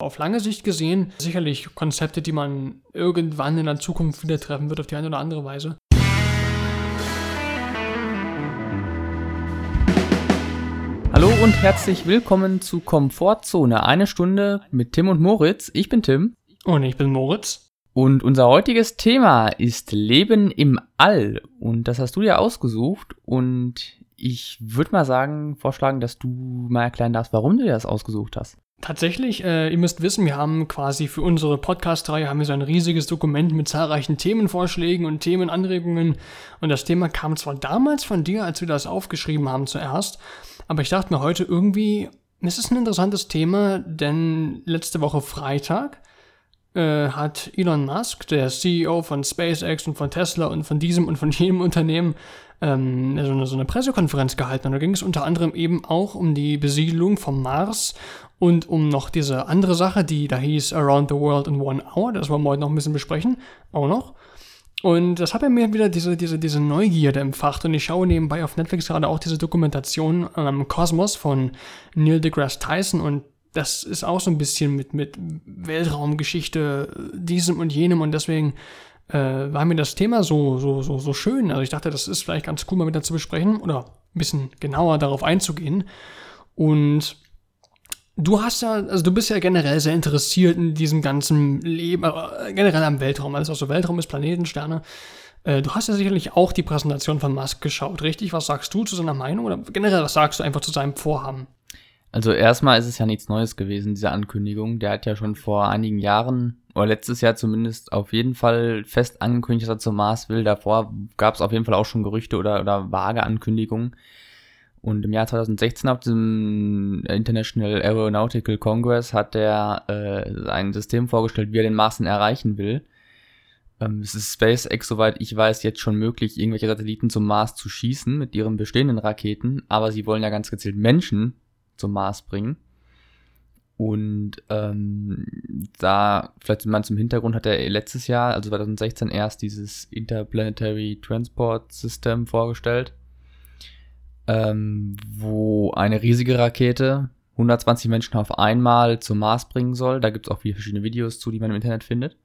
Auf lange Sicht gesehen sicherlich Konzepte, die man irgendwann in der Zukunft wieder treffen wird, auf die eine oder andere Weise. Hallo und herzlich willkommen zu Komfortzone. Eine Stunde mit Tim und Moritz. Ich bin Tim. Und ich bin Moritz. Und unser heutiges Thema ist Leben im All. Und das hast du ja ausgesucht. Und ich würde mal sagen, vorschlagen, dass du mal erklären darfst, warum du dir das ausgesucht hast. Tatsächlich, äh, ihr müsst wissen, wir haben quasi für unsere Podcast-Reihe haben wir so ein riesiges Dokument mit zahlreichen Themenvorschlägen und Themenanregungen. Und das Thema kam zwar damals von dir, als wir das aufgeschrieben haben zuerst, aber ich dachte mir heute irgendwie, es ist ein interessantes Thema, denn letzte Woche Freitag äh, hat Elon Musk, der CEO von SpaceX und von Tesla und von diesem und von jenem Unternehmen, ähm, so, eine, Pressekonferenz gehalten. Und da ging es unter anderem eben auch um die Besiedlung vom Mars und um noch diese andere Sache, die da hieß Around the World in One Hour. Das wollen wir heute noch ein bisschen besprechen. Auch noch. Und das hat bei mir wieder diese, diese, diese Neugierde empfacht. Und ich schaue nebenbei auf Netflix gerade auch diese Dokumentation ähm, Kosmos von Neil deGrasse Tyson. Und das ist auch so ein bisschen mit, mit Weltraumgeschichte, diesem und jenem. Und deswegen äh, war mir das Thema so, so, so, so schön. Also ich dachte, das ist vielleicht ganz cool, mal wieder zu besprechen oder ein bisschen genauer darauf einzugehen. Und Du hast ja, also du bist ja generell sehr interessiert in diesem ganzen Leben, äh, generell am Weltraum, alles was so Weltraum ist, Planeten, Sterne. Äh, du hast ja sicherlich auch die Präsentation von Musk geschaut, richtig? Was sagst du zu seiner Meinung oder generell, was sagst du einfach zu seinem Vorhaben? Also erstmal ist es ja nichts Neues gewesen, diese Ankündigung. Der hat ja schon vor einigen Jahren, oder letztes Jahr zumindest, auf jeden Fall fest angekündigt, dass er zum Mars will. Davor gab es auf jeden Fall auch schon Gerüchte oder, oder vage Ankündigungen. Und im Jahr 2016 auf dem International Aeronautical Congress hat er äh, ein System vorgestellt, wie er den Mars erreichen will. Ähm, es ist SpaceX, soweit ich weiß, jetzt schon möglich, irgendwelche Satelliten zum Mars zu schießen mit ihren bestehenden Raketen, aber sie wollen ja ganz gezielt Menschen zum Mars bringen. Und ähm, da, vielleicht man zum Hintergrund, hat er letztes Jahr, also 2016, erst dieses Interplanetary Transport System vorgestellt ähm, wo eine riesige Rakete 120 Menschen auf einmal zum Mars bringen soll. Da gibt es auch viele verschiedene Videos zu, die man im Internet findet.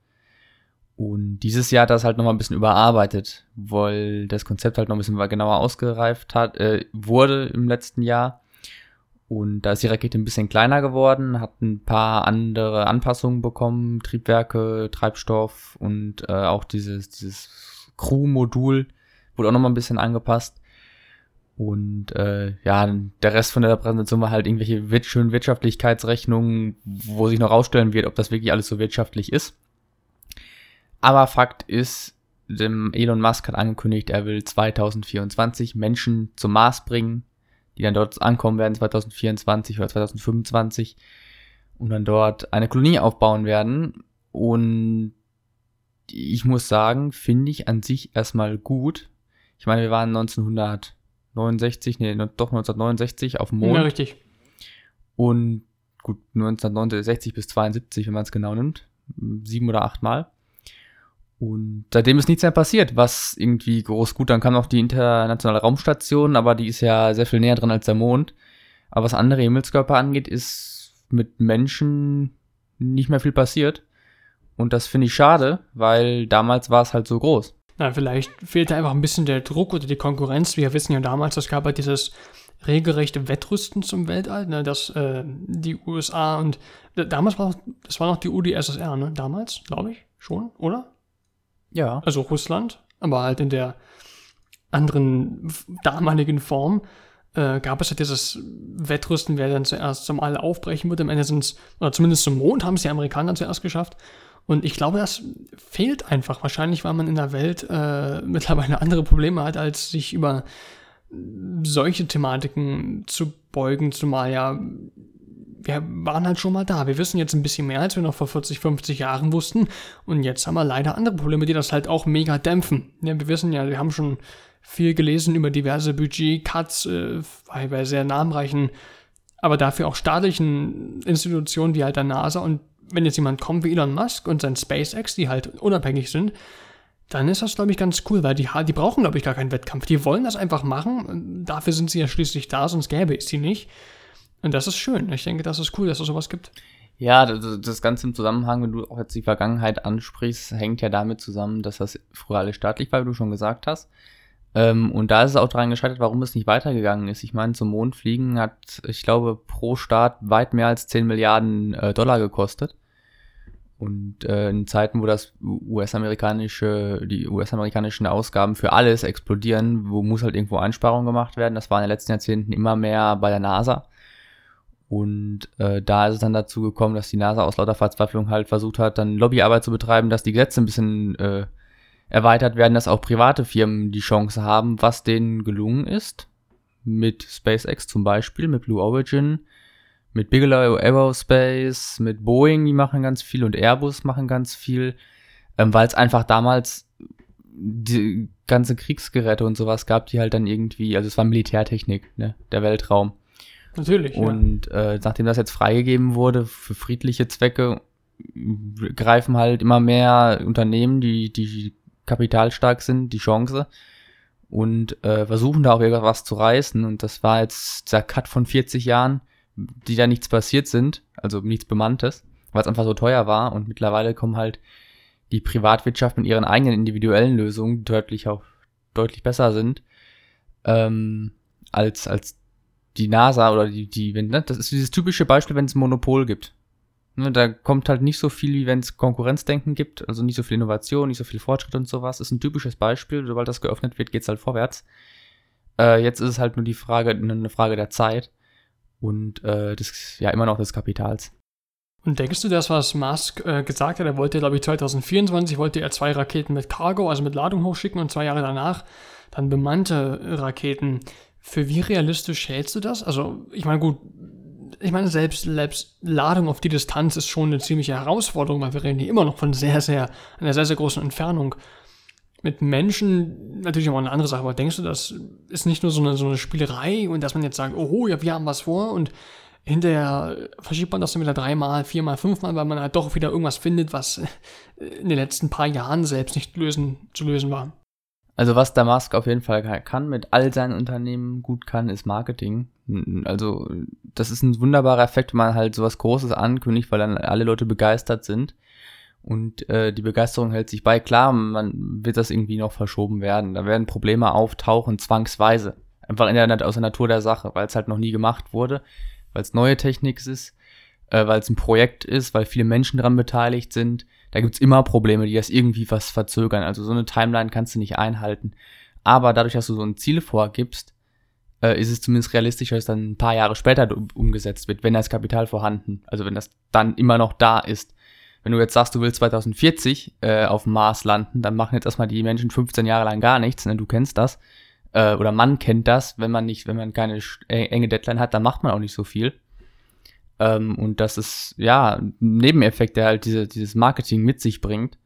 Und dieses Jahr hat das halt nochmal ein bisschen überarbeitet, weil das Konzept halt noch ein bisschen genauer ausgereift hat, äh, wurde im letzten Jahr. Und da ist die Rakete ein bisschen kleiner geworden, hat ein paar andere Anpassungen bekommen, Triebwerke, Treibstoff und äh, auch dieses, dieses Crew-Modul wurde auch nochmal ein bisschen angepasst. Und äh, ja, der Rest von der Präsentation war halt irgendwelche schönen Wirtschaftlichkeitsrechnungen, wo sich noch rausstellen wird, ob das wirklich alles so wirtschaftlich ist. Aber Fakt ist, dem Elon Musk hat angekündigt, er will 2024 Menschen zum Mars bringen, die dann dort ankommen werden 2024 oder 2025 und dann dort eine Kolonie aufbauen werden. Und ich muss sagen, finde ich an sich erstmal gut. Ich meine, wir waren 1900 69, nee, doch 1969 auf dem Mond. Ja, richtig. Und gut, 1969 bis 72, wenn man es genau nimmt. Sieben oder acht Mal. Und seitdem ist nichts mehr passiert, was irgendwie groß gut. Dann kam noch die internationale Raumstation, aber die ist ja sehr viel näher dran als der Mond. Aber was andere Himmelskörper angeht, ist mit Menschen nicht mehr viel passiert. Und das finde ich schade, weil damals war es halt so groß. Na, vielleicht fehlte einfach ein bisschen der Druck oder die Konkurrenz. Wir wissen ja damals, es gab halt dieses regelrechte Wettrüsten zum Weltall, ne, dass äh, die USA und damals war das war noch die UdSSR, ne? Damals, glaube ich, schon, oder? Ja. Also Russland, aber halt in der anderen damaligen Form äh, gab es ja halt dieses Wettrüsten, wer dann zuerst zum All aufbrechen würde. Am Ende sind es, oder zumindest zum Mond haben es die Amerikaner zuerst geschafft. Und ich glaube, das fehlt einfach. Wahrscheinlich, weil man in der Welt äh, mittlerweile andere Probleme hat, als sich über solche Thematiken zu beugen, zumal ja, wir waren halt schon mal da. Wir wissen jetzt ein bisschen mehr, als wir noch vor 40, 50 Jahren wussten. Und jetzt haben wir leider andere Probleme, die das halt auch mega dämpfen. Ja, wir wissen ja, wir haben schon viel gelesen über diverse Budget-Cuts äh, bei, bei sehr namenreichen, aber dafür auch staatlichen Institutionen wie halt der NASA und wenn jetzt jemand kommt wie Elon Musk und sein SpaceX, die halt unabhängig sind, dann ist das, glaube ich, ganz cool, weil die, die brauchen, glaube ich, gar keinen Wettkampf. Die wollen das einfach machen. Dafür sind sie ja schließlich da, sonst gäbe es sie nicht. Und das ist schön. Ich denke, das ist cool, dass es sowas gibt. Ja, das, das Ganze im Zusammenhang, wenn du auch jetzt die Vergangenheit ansprichst, hängt ja damit zusammen, dass das früher alles staatlich war, wie du schon gesagt hast. Ähm, und da ist es auch daran gescheitert, warum es nicht weitergegangen ist. Ich meine, zum Mond fliegen hat, ich glaube, pro Staat weit mehr als 10 Milliarden äh, Dollar gekostet. Und äh, in Zeiten, wo das US-amerikanische, die US-amerikanischen Ausgaben für alles explodieren, wo muss halt irgendwo Einsparungen gemacht werden. Das war in den letzten Jahrzehnten immer mehr bei der NASA. Und äh, da ist es dann dazu gekommen, dass die NASA aus lauter Verzweiflung halt versucht hat, dann Lobbyarbeit zu betreiben, dass die Gesetze ein bisschen äh, erweitert werden, dass auch private Firmen die Chance haben, was denen gelungen ist. Mit SpaceX zum Beispiel, mit Blue Origin, mit Bigelow Aerospace, mit Boeing, die machen ganz viel und Airbus machen ganz viel, ähm, weil es einfach damals die ganze Kriegsgeräte und sowas gab, die halt dann irgendwie, also es war Militärtechnik, ne, der Weltraum. Natürlich. Und ja. äh, nachdem das jetzt freigegeben wurde für friedliche Zwecke, greifen halt immer mehr Unternehmen, die, die kapitalstark sind, die Chance und äh, versuchen da auch irgendwas zu reißen. Und das war jetzt der Cut von 40 Jahren, die da nichts passiert sind, also nichts Bemanntes, weil es einfach so teuer war. Und mittlerweile kommen halt die Privatwirtschaft mit ihren eigenen individuellen Lösungen, die deutlich auch deutlich besser sind, ähm, als, als die NASA oder die, die, wenn, ne? das ist dieses typische Beispiel, wenn es ein Monopol gibt. Ne, da kommt halt nicht so viel, wie wenn es Konkurrenzdenken gibt, also nicht so viel Innovation, nicht so viel Fortschritt und sowas. Ist ein typisches Beispiel. Sobald das geöffnet wird, geht's halt vorwärts. Äh, jetzt ist es halt nur die Frage, eine Frage der Zeit und äh, das ja immer noch des Kapitals. Und denkst du, das, was Musk äh, gesagt hat, er wollte, glaube ich, 2024 wollte er zwei Raketen mit Cargo, also mit Ladung hochschicken und zwei Jahre danach dann bemannte Raketen. Für wie realistisch hältst du das? Also, ich meine, gut, ich meine, selbst, selbst Ladung auf die Distanz ist schon eine ziemliche Herausforderung, weil wir reden hier immer noch von sehr, sehr, einer sehr, sehr großen Entfernung. Mit Menschen natürlich auch eine andere Sache, aber denkst du, das ist nicht nur so eine, so eine Spielerei und dass man jetzt sagt, oh ja, wir haben was vor und hinterher verschiebt man das dann wieder dreimal, viermal, fünfmal, weil man halt doch wieder irgendwas findet, was in den letzten paar Jahren selbst nicht lösen, zu lösen war. Also was der Musk auf jeden Fall kann, mit all seinen Unternehmen gut kann, ist Marketing. Also das ist ein wunderbarer Effekt, wenn man halt sowas Großes ankündigt, weil dann alle Leute begeistert sind. Und äh, die Begeisterung hält sich bei. Klar, man wird das irgendwie noch verschoben werden. Da werden Probleme auftauchen, zwangsweise. Einfach in der, aus der Natur der Sache, weil es halt noch nie gemacht wurde, weil es neue Technik ist, äh, weil es ein Projekt ist, weil viele Menschen daran beteiligt sind da gibt's immer Probleme, die das irgendwie was verzögern. Also so eine Timeline kannst du nicht einhalten. Aber dadurch, dass du so ein Ziel vorgibst, äh, ist es zumindest realistischer, dass dann ein paar Jahre später umgesetzt wird, wenn das Kapital vorhanden, also wenn das dann immer noch da ist. Wenn du jetzt sagst, du willst 2040 äh, auf dem Mars landen, dann machen jetzt erstmal die Menschen 15 Jahre lang gar nichts, ne? du kennst das. Äh, oder man kennt das, wenn man nicht, wenn man keine enge Deadline hat, dann macht man auch nicht so viel. Ähm, und das ist, ja, ein Nebeneffekt, der halt diese, dieses Marketing mit sich bringt.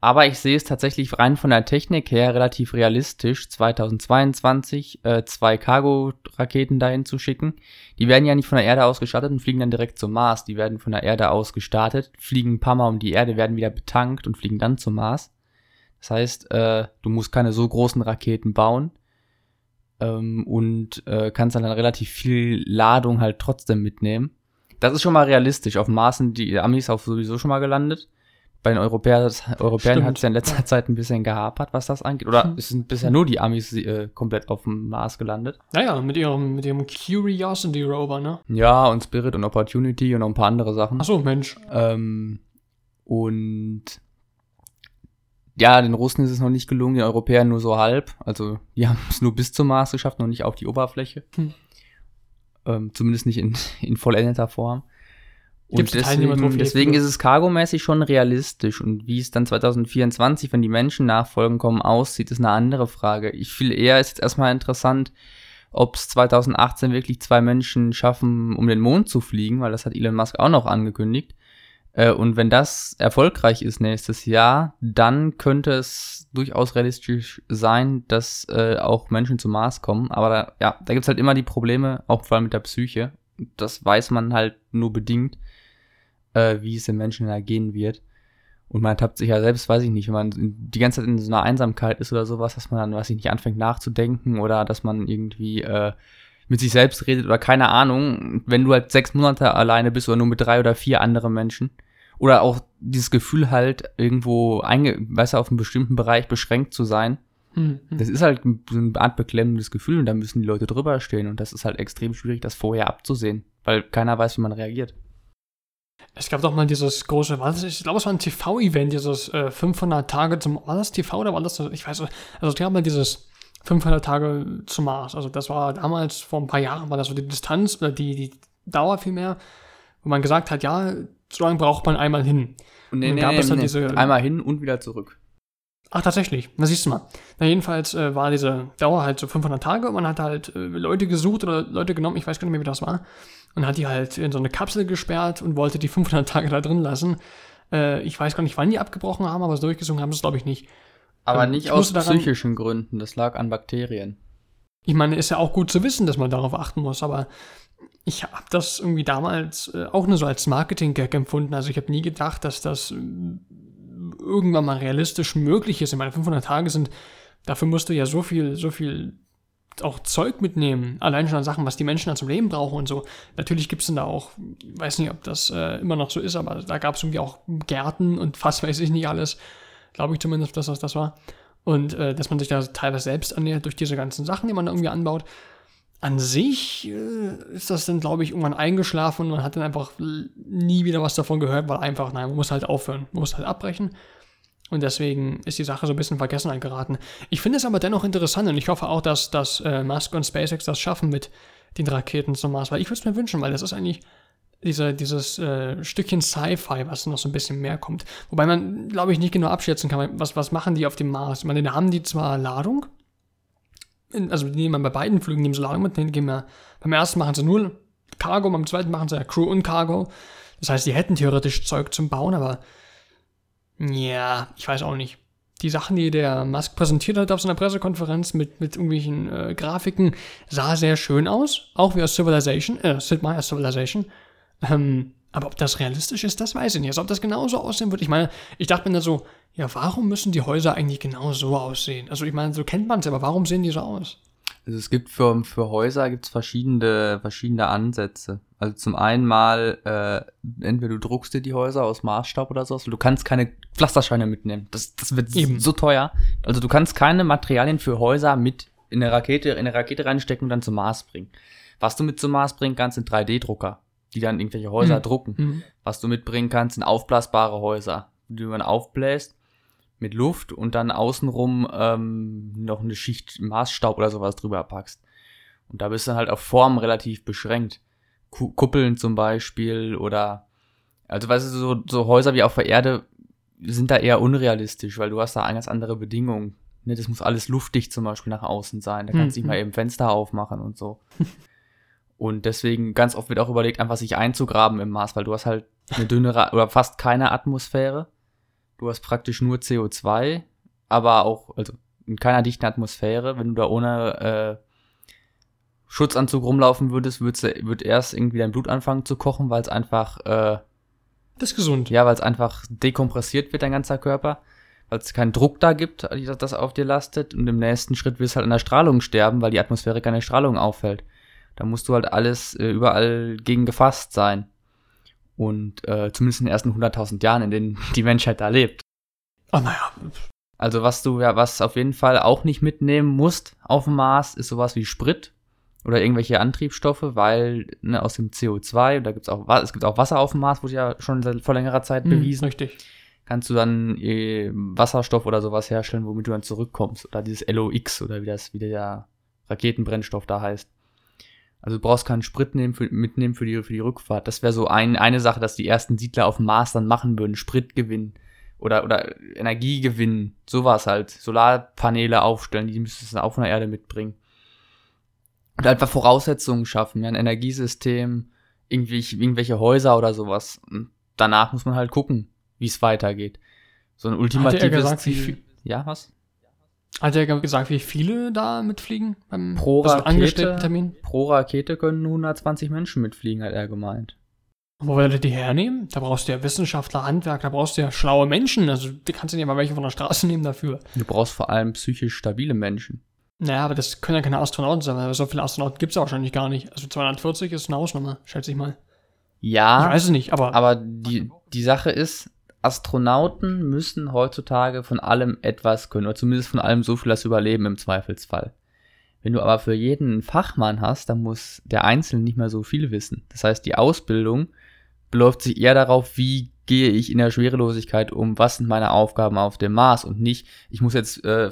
Aber ich sehe es tatsächlich rein von der Technik her relativ realistisch, 2022 äh, zwei Cargo-Raketen dahin zu schicken. Die werden ja nicht von der Erde aus gestartet und fliegen dann direkt zum Mars. Die werden von der Erde aus gestartet, fliegen ein paar Mal um die Erde, werden wieder betankt und fliegen dann zum Mars. Das heißt, äh, du musst keine so großen Raketen bauen ähm, und äh, kannst dann, dann relativ viel Ladung halt trotzdem mitnehmen. Das ist schon mal realistisch. Auf dem Mars sind die Amis auch sowieso schon mal gelandet. Bei den Europäer, Europäern hat es ja in letzter Zeit ein bisschen gehapert, was das angeht. Oder hm. sind bisher nur die Amis äh, komplett auf dem Mars gelandet? Naja, mit ihrem, mit ihrem Curiosity Rover, ne? Ja, und Spirit und Opportunity und noch ein paar andere Sachen. Ach so, Mensch. Ähm, und ja, den Russen ist es noch nicht gelungen, den Europäern nur so halb. Also die haben es nur bis zum Mars geschafft, noch nicht auf die Oberfläche. Hm. Ähm, zumindest nicht in, in vollendeter Form. Und deswegen, deswegen ist es cargomäßig schon realistisch. Und wie es dann 2024, wenn die Menschen nachfolgen kommen, aussieht, ist eine andere Frage. Ich viel eher ist jetzt erstmal interessant, ob es 2018 wirklich zwei Menschen schaffen, um den Mond zu fliegen, weil das hat Elon Musk auch noch angekündigt. Äh, und wenn das erfolgreich ist nächstes Jahr, dann könnte es durchaus realistisch sein, dass äh, auch Menschen zum Mars kommen. Aber da, ja, da gibt's halt immer die Probleme, auch vor allem mit der Psyche. Das weiß man halt nur bedingt, äh, wie es den Menschen ergehen wird. Und man tappt sich ja selbst, weiß ich nicht, wenn man die ganze Zeit in so einer Einsamkeit ist oder sowas, dass man dann, weiß ich nicht, anfängt nachzudenken oder dass man irgendwie äh, mit sich selbst redet oder keine Ahnung, wenn du halt sechs Monate alleine bist oder nur mit drei oder vier anderen Menschen. Oder auch dieses Gefühl halt irgendwo einge, du, auf einem bestimmten Bereich beschränkt zu sein. Hm, Das ist halt so eine Art beklemmendes Gefühl und da müssen die Leute drüber stehen und das ist halt extrem schwierig, das vorher abzusehen, weil keiner weiß, wie man reagiert. Es gab doch mal dieses große, was ich glaube, es war ein TV-Event, dieses äh, 500 Tage zum, war das TV oder war das, so- ich weiß, also es gab mal dieses 500 Tage zum Mars, also das war damals, vor ein paar Jahren, war das so die Distanz, oder die, die Dauer vielmehr, wo man gesagt hat, ja, so lange braucht man einmal hin. Und Dann gab es halt diese- einmal hin und wieder zurück. Ach, tatsächlich. Na, siehst du mal. Na, jedenfalls äh, war diese Dauer halt so 500 Tage und man hat halt äh, Leute gesucht oder Leute genommen, ich weiß gar nicht mehr, wie das war, und hat die halt in so eine Kapsel gesperrt und wollte die 500 Tage da drin lassen. Äh, ich weiß gar nicht, wann die abgebrochen haben, aber so durchgesungen haben sie es, glaube ich, nicht. Aber Ähm, nicht ich aus daran- psychischen Gründen, das lag an Bakterien. Ich meine, ist ja auch gut zu wissen, dass man darauf achten muss, aber ich habe das irgendwie damals äh, auch nur so als Marketing-Gag empfunden. Also ich habe nie gedacht, dass das äh, irgendwann mal realistisch möglich ist. Ich meine, 500 Tage sind, dafür musst du ja so viel, so viel auch Zeug mitnehmen. Allein schon an Sachen, was die Menschen dann zum Leben brauchen und so. Natürlich gibt es dann da auch, weiß nicht, ob das äh, immer noch so ist, aber da gab es irgendwie auch Gärten und fast weiß ich nicht alles. Glaube ich zumindest, dass das das war. Und äh, dass man sich da teilweise selbst ernährt durch diese ganzen Sachen, die man da irgendwie anbaut. An sich äh, ist das dann, glaube ich, irgendwann eingeschlafen und man hat dann einfach nie wieder was davon gehört, weil einfach, nein, man muss halt aufhören, man muss halt abbrechen. Und deswegen ist die Sache so ein bisschen in Vergessenheit geraten. Ich finde es aber dennoch interessant und ich hoffe auch, dass, dass äh, Musk und SpaceX das schaffen mit den Raketen zum Mars, weil ich würde es mir wünschen, weil das ist eigentlich diese, dieses äh, Stückchen Sci-Fi, was noch so ein bisschen mehr kommt. Wobei man, glaube ich, nicht genau abschätzen kann, was, was machen die auf dem Mars. Ich meine, da haben die zwar Ladung, also die nehmen bei beiden Flügen nehmen sie Ladung mit, den geben ja, beim ersten machen sie nur Cargo, beim zweiten machen sie ja Crew und Cargo. Das heißt, die hätten theoretisch Zeug zum Bauen, aber ja, ich weiß auch nicht. Die Sachen, die der Musk präsentiert hat auf seiner Pressekonferenz mit, mit irgendwelchen äh, Grafiken, sah sehr schön aus. Auch wie aus Civilization, äh, Sid Meier's Civilization. Ähm, aber ob das realistisch ist, das weiß ich nicht. Also ob das genauso aussehen wird. Ich meine, ich dachte mir dann so, ja, warum müssen die Häuser eigentlich genau so aussehen? Also ich meine, so kennt man es, aber warum sehen die so aus? Also es gibt für, für Häuser gibt's verschiedene, verschiedene Ansätze. Also zum einen mal, äh, entweder du druckst dir die Häuser aus Maßstab oder sowas, du kannst keine Pflasterscheine mitnehmen. Das, das wird Eben. so teuer. Also du kannst keine Materialien für Häuser mit in eine Rakete, in eine Rakete reinstecken und dann zum Mars bringen. Was du mit zum Mars bringen kannst, sind 3D-Drucker, die dann irgendwelche Häuser Hm. drucken. Hm. Was du mitbringen kannst, sind aufblasbare Häuser, die man aufbläst mit Luft und dann außenrum ähm, noch eine Schicht Maßstaub oder sowas drüber packst. Und da bist du dann halt auf Form relativ beschränkt. Ku Kuppeln zum Beispiel oder also weißt du, so, so Häuser wie auf der Erde sind da eher unrealistisch, weil du hast da ganz andere Bedingungen. Ne, das muss alles luftig zum Beispiel nach außen sein. Da kannst du nicht Mhm. mal eben Fenster aufmachen und so. Und deswegen ganz oft wird auch überlegt, einfach sich einzugraben im Mars, weil du hast halt eine dünnere oder fast keine Atmosphäre. Du hast praktisch nur CO2, aber auch, also in keiner dichten Atmosphäre. Wenn du da ohne äh, Schutzanzug rumlaufen würdest, würdest du, wird erst irgendwie dein Blut anfangen zu kochen, weil es einfach, äh, Das ist gesund. ja, weil es einfach dekompressiert wird, dein ganzer Körper. Weil es keinen Druck da gibt, das auf dir lastet. Und im nächsten Schritt wirst du halt an der Strahlung sterben, weil die Atmosphäre keine Strahlung auffällt. Da musst du halt alles äh, überall gegen gefasst sein. Und äh, zumindest in den ersten 100.000 Jahren, in denen die Menschheit da lebt. Ach naja, Also was du ja, was auf jeden Fall auch nicht mitnehmen musst auf dem Mars, ist sowas wie Sprit oder irgendwelche Antriebsstoffe, weil ne, aus dem CO2, und da gibt's auch, es gibt auch Wasser auf dem Mars, wurde ja schon seit vor längerer Zeit hm, bewiesen, richtig. kannst du dann äh, Wasserstoff oder sowas herstellen, womit du dann zurückkommst. Oder dieses LOX oder wie das, wie der Raketenbrennstoff da heißt. Also du brauchst keinen Sprit nehmen für, mitnehmen für die, für die Rückfahrt. Das wäre so ein, eine Sache, dass die ersten Siedler auf dem Mars dann machen würden. Spritgewinn oder, oder Energiegewinn. Sowas halt. Solarpaneele aufstellen, die müsstest du dann auch von der Erde mitbringen. Und einfach Voraussetzungen schaffen, ja, ein Energiesystem, irgendwie, irgendwelche Häuser oder sowas. Und danach muss man halt gucken, wie es weitergeht. So ein ultimatives Ziel- Ja, was? Hat er gesagt, wie viele da mitfliegen? Beim Pro Rakete? Termin? Pro Rakete können 120 Menschen mitfliegen, hat er gemeint. Wo will er die hernehmen? Da brauchst du ja Wissenschaftler, Handwerker, da brauchst du ja schlaue Menschen. Also, du kannst ja nicht mal welche von der Straße nehmen dafür. Du brauchst vor allem psychisch stabile Menschen. Naja, aber das können ja keine Astronauten sein, weil so viele Astronauten gibt es ja wahrscheinlich gar nicht. Also 240 ist eine Ausnahme, schätze ich mal. Ja. Ich weiß es nicht, aber. Aber die, die Sache ist, Astronauten müssen heutzutage von allem etwas können, oder zumindest von allem so viel, sie überleben im Zweifelsfall. Wenn du aber für jeden Fachmann hast, dann muss der Einzelne nicht mehr so viel wissen. Das heißt, die Ausbildung beläuft sich eher darauf, wie gehe ich in der Schwerelosigkeit um, was sind meine Aufgaben auf dem Mars und nicht, ich muss jetzt äh,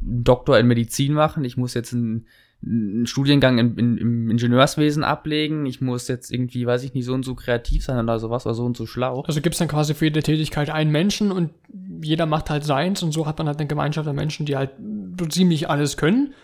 einen Doktor in Medizin machen, ich muss jetzt einen, einen Studiengang in, in, im Ingenieurswesen ablegen, ich muss jetzt irgendwie, weiß ich nicht, so und so kreativ sein oder sowas oder so und so schlau. Also gibt es dann quasi für jede Tätigkeit einen Menschen und jeder macht halt seins und so hat man halt eine Gemeinschaft an Menschen, die halt so ziemlich alles können,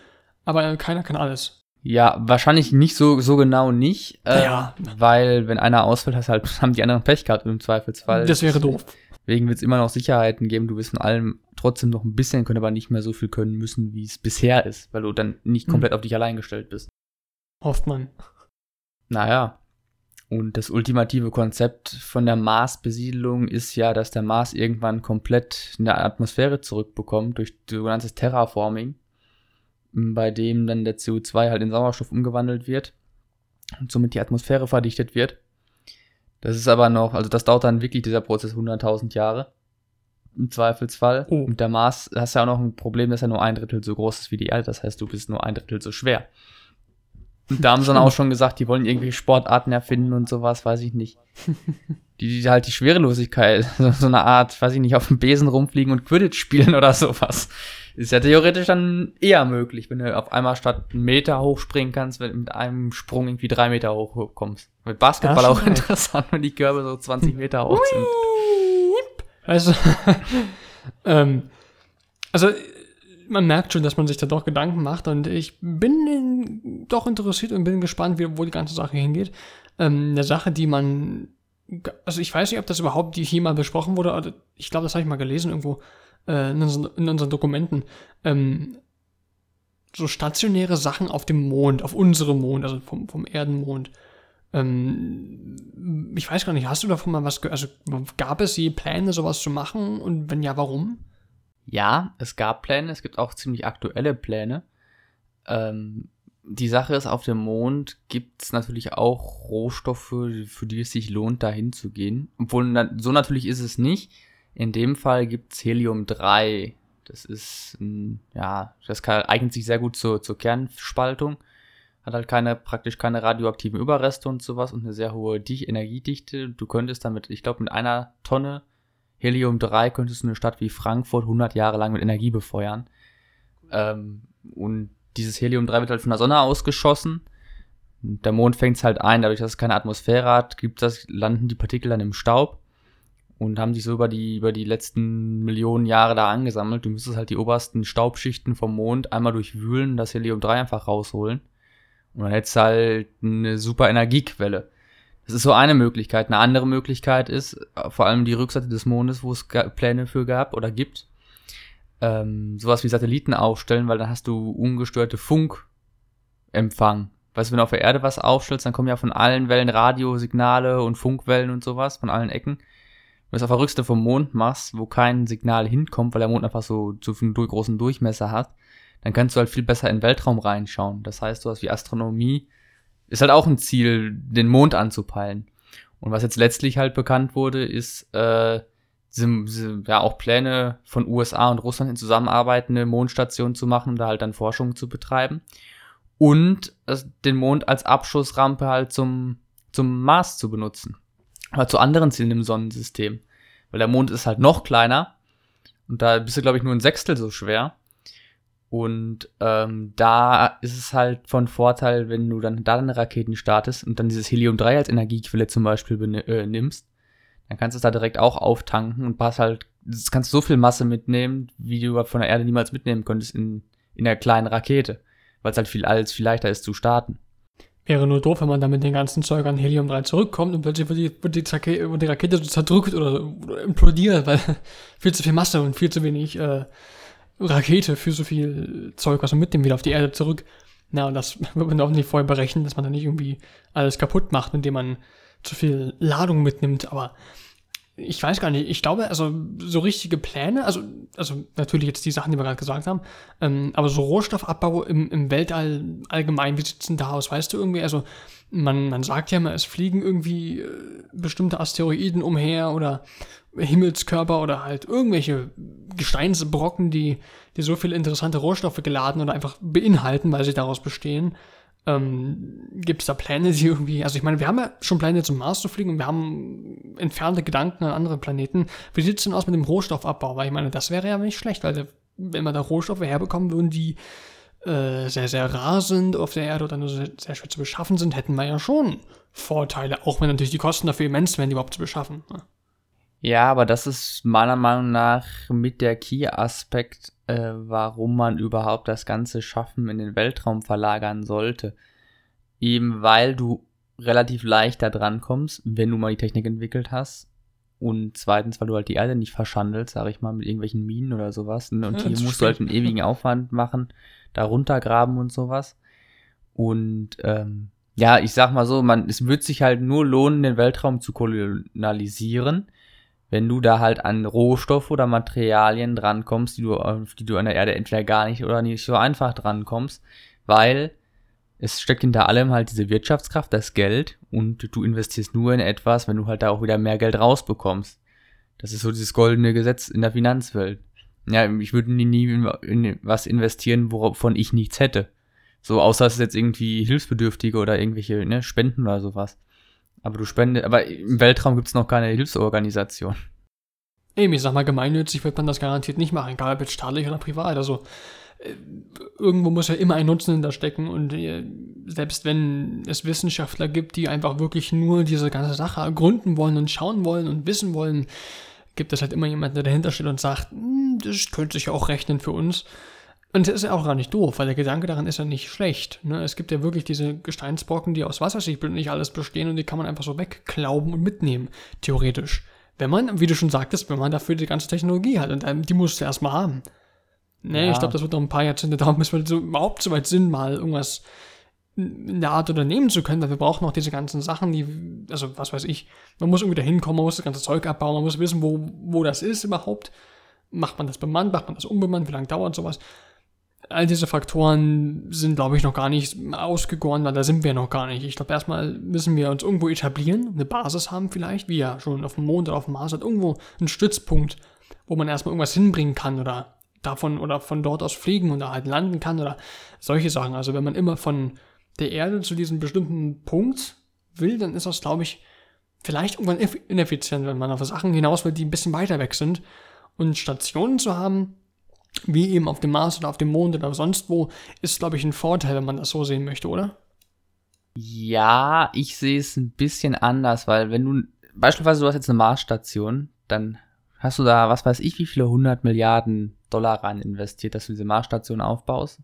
aber keiner kann alles. Ja, wahrscheinlich nicht so, so genau nicht. Äh, Ja. Weil, wenn einer ausfällt, hast halt, haben die anderen Pech gehabt im Zweifelsfall. Das wäre doof. Deswegen wird es immer noch Sicherheiten geben. Du wirst von allem trotzdem noch ein bisschen können, aber nicht mehr so viel können müssen, wie es bisher ist, weil du dann nicht Hm. komplett auf dich allein gestellt bist. Hofft man. Naja. Und das ultimative Konzept von der Mars-Besiedelung ist ja, dass der Mars irgendwann komplett eine Atmosphäre zurückbekommt durch sogenanntes Terraforming, bei dem dann der CO2 halt in Sauerstoff umgewandelt wird und somit die Atmosphäre verdichtet wird. Das ist aber noch, also das dauert dann wirklich dieser Prozess 100.000 Jahre im Zweifelsfall. Oh. Und der Mars hast ja auch noch ein Problem, dass er nur ein Drittel so groß ist wie die Erde. Das heißt, du bist nur ein Drittel so schwer. Und da haben sie dann auch schon gesagt, die wollen irgendwelche Sportarten erfinden und sowas, weiß ich nicht. Die, die halt die Schwerelosigkeit, so, so eine Art, weiß ich nicht, auf dem Besen rumfliegen und Quidditch spielen oder sowas. Ist ja theoretisch dann eher möglich, wenn du auf einmal statt einen Meter hochspringen kannst, wenn du mit einem Sprung irgendwie drei Meter hoch kommst. Mit Basketball Ja, auch stimmt. interessant, wenn die Körbe so 20 Meter hoch sind. Also, ähm, also man merkt schon, dass man sich da doch Gedanken macht und ich bin in, doch interessiert und bin gespannt, wie, wo die ganze Sache hingeht. Ähm, eine Sache, die man, also ich weiß nicht, ob das überhaupt hier mal besprochen wurde, ich glaube, das habe ich mal gelesen irgendwo äh, in, unseren, in unseren Dokumenten. Ähm, so stationäre Sachen auf dem Mond, auf unserem Mond, also vom, vom Erdenmond. Ähm, ich weiß gar nicht, hast du davon mal was, ge also gab es je Pläne, sowas zu machen und wenn ja, warum? Ja, es gab Pläne, es gibt auch ziemlich aktuelle Pläne. Ähm, die Sache ist, auf dem Mond gibt es natürlich auch Rohstoffe, für die es sich lohnt, dahin zu gehen. Obwohl, so natürlich ist es nicht. In dem Fall gibt es Helium-3. Das ist, ja, das kann, eignet sich sehr gut zur, zur Kernspaltung. Hat halt keine, praktisch keine radioaktiven Überreste und sowas und eine sehr hohe Dich Energiedichte. Du könntest damit, ich glaube, mit einer Tonne Helium-3 könntest du eine Stadt wie Frankfurt 100 Jahre lang mit Energie befeuern. Ähm, und dieses Helium-3 wird halt von der Sonne ausgeschossen. Der Mond fängt es halt ein, dadurch, dass es keine Atmosphäre hat, gibt das, landen die Partikel dann im Staub und haben sich so über die, über die letzten Millionen Jahre da angesammelt. Du müsstest halt die obersten Staubschichten vom Mond einmal durchwühlen, das Helium-3 einfach rausholen. Und dann hättest du halt eine super Energiequelle. Das ist so eine Möglichkeit. Eine andere Möglichkeit ist, äh, vor allem die Rückseite des Mondes, wo es Pläne für gab oder gibt, ähm, sowas wie Satelliten aufstellen, weil dann hast du ungestörte Funkempfang. Weißt du, wenn du auf der Erde was aufstellst, dann kommen ja von allen Wellen Radiosignale und Funkwellen und sowas, von allen Ecken. Wenn du es auf der Rückseite vom Mond machst, wo kein Signal hinkommt, weil der Mond einfach so, so einen großen Durchmesser hat, dann kannst du halt viel besser in den Weltraum reinschauen. Das heißt, sowas wie Astronomie ist halt auch ein Ziel, den Mond anzupeilen. Und was jetzt letztlich halt bekannt wurde, ist äh, diese, diese, ja auch Pläne von USA und Russland in Zusammenarbeit eine Mondstation zu machen, da halt dann Forschung zu betreiben. Und den Mond als Abschussrampe halt zum, zum Mars zu benutzen. Aber zu anderen Zielen im Sonnensystem. Weil der Mond ist halt noch kleiner. Und da bist du, glaube ich, nur ein Sechstel so schwer. Und ähm, da ist es halt von Vorteil, wenn du dann da deine Raketen startest und dann dieses Helium-3 als Energiequelle zum Beispiel äh, nimmst, dann kannst du es da direkt auch auftanken und hast halt, das kannst du so viel Masse mitnehmen, wie du von der Erde niemals mitnehmen könntest in, in der kleinen Rakete. Weil es halt viel als viel leichter ist zu starten. Wäre nur doof, wenn man dann mit den ganzen Zeug an Helium-3 zurückkommt und plötzlich wird die, wird die, Zake- wird die Rakete so zerdrückt oder, oder implodiert, weil viel zu viel Masse und viel zu wenig äh, Rakete für so viel Zeug, was man mitnimmt, wieder auf die Erde zurück. Na, und das wird man auch nicht vorher berechnen, dass man dann nicht irgendwie alles kaputt macht, indem man zu viel Ladung mitnimmt. Aber ich weiß gar nicht, ich glaube, also so richtige Pläne, also, also natürlich jetzt die Sachen, die wir gerade gesagt haben, ähm, aber so Rohstoffabbau im, im Weltall allgemein, wie sieht es denn da aus, weißt du irgendwie, also man, man sagt ja immer, es fliegen irgendwie äh, bestimmte Asteroiden umher oder Himmelskörper oder halt irgendwelche Gesteinsbrocken, die, die so viele interessante Rohstoffe geladen oder einfach beinhalten, weil sie daraus bestehen. Ähm, Gibt es da Pläne, die irgendwie, also ich meine, wir haben ja schon Pläne zum Mars zu fliegen und wir haben entfernte Gedanken an andere Planeten. Wie sieht es denn aus mit dem Rohstoffabbau? Weil ich meine, das wäre ja nicht schlecht, weil wenn wir da Rohstoffe herbekommen würden, die äh, sehr, sehr rar sind auf der Erde oder nur sehr, sehr schwer zu beschaffen sind, hätten wir ja schon Vorteile, auch wenn natürlich die Kosten dafür immens wären, die überhaupt zu beschaffen. Ne? Ja, aber das ist meiner Meinung nach mit der Key-Aspekt, äh, warum man überhaupt das ganze Schaffen in den Weltraum verlagern sollte. Eben weil du relativ leicht da dran kommst, wenn du mal die Technik entwickelt hast. Und zweitens, weil du halt die Erde nicht verschandelst, sag ich mal, mit irgendwelchen Minen oder sowas. Und ja, hier musst du halt einen ewigen Aufwand machen, da runtergraben und sowas. Und ähm, ja, ich sag mal so, man, es wird sich halt nur lohnen, den Weltraum zu kolonialisieren, wenn du da halt an Rohstoffe oder Materialien drankommst, die du, auf die du an der Erde entweder gar nicht oder nicht so einfach drankommst, weil es steckt hinter allem halt diese Wirtschaftskraft, das Geld und du investierst nur in etwas, wenn du halt da auch wieder mehr Geld rausbekommst. Das ist so dieses goldene Gesetz in der Finanzwelt. Ja, ich würde nie, nie in was investieren, wovon ich nichts hätte. So, außer es ist jetzt irgendwie Hilfsbedürftige oder irgendwelche ne, Spenden oder sowas. Aber du spendest, aber im Weltraum gibt es noch keine Hilfsorganisation. Eben, ich sag mal, gemeinnützig wird man das garantiert nicht machen, egal ob jetzt staatlich oder privat. Also äh, irgendwo muss ja immer ein Nutzen hinter stecken und äh, selbst wenn es Wissenschaftler gibt, die einfach wirklich nur diese ganze Sache ergründen wollen und schauen wollen und wissen wollen, gibt es halt immer jemanden, der dahinter steht und sagt, hm, das könnte sich auch rechnen für uns. Und das ist ja auch gar nicht doof, weil der Gedanke daran ist ja nicht schlecht. Ne? Es gibt ja wirklich diese Gesteinsbrocken, die aus Wasserschicht nicht alles bestehen und die kann man einfach so wegklauben und mitnehmen, theoretisch. Wenn man, wie du schon sagtest, wenn man dafür die ganze Technologie hat und die musst du erstmal haben. Ne, ja. ich glaube, das wird noch ein paar Jahrzehnte dauern, bis wir so überhaupt so weit sind, mal irgendwas in der Art unternehmen zu können, weil wir brauchen noch diese ganzen Sachen, die, also was weiß ich, man muss irgendwie da hinkommen, man muss das ganze Zeug abbauen, man muss wissen, wo, wo das ist überhaupt. Macht man das bemannt, macht man das unbemannt, wie lange dauert sowas? All diese Faktoren sind, glaube ich, noch gar nicht ausgegoren, weil da sind wir noch gar nicht. Ich glaube, erstmal müssen wir uns irgendwo etablieren, eine Basis haben vielleicht, wie ja schon auf dem Mond oder auf dem Mars hat, irgendwo einen Stützpunkt, wo man erstmal irgendwas hinbringen kann oder davon oder von dort aus fliegen und da halt landen kann oder solche Sachen. Also wenn man immer von der Erde zu diesem bestimmten Punkt will, dann ist das, glaube ich, vielleicht irgendwann ineffizient, wenn man auf Sachen hinaus will, die ein bisschen weiter weg sind. Und Stationen zu haben, wie eben auf dem Mars oder auf dem Mond oder sonst wo, ist, glaube ich, ein Vorteil, wenn man das so sehen möchte, oder? Ja, ich sehe es ein bisschen anders, weil wenn du, beispielsweise du hast jetzt eine Marsstation, dann hast du da, was weiß ich, wie viele hundert Milliarden Dollar rein investiert, dass du diese Marsstation aufbaust.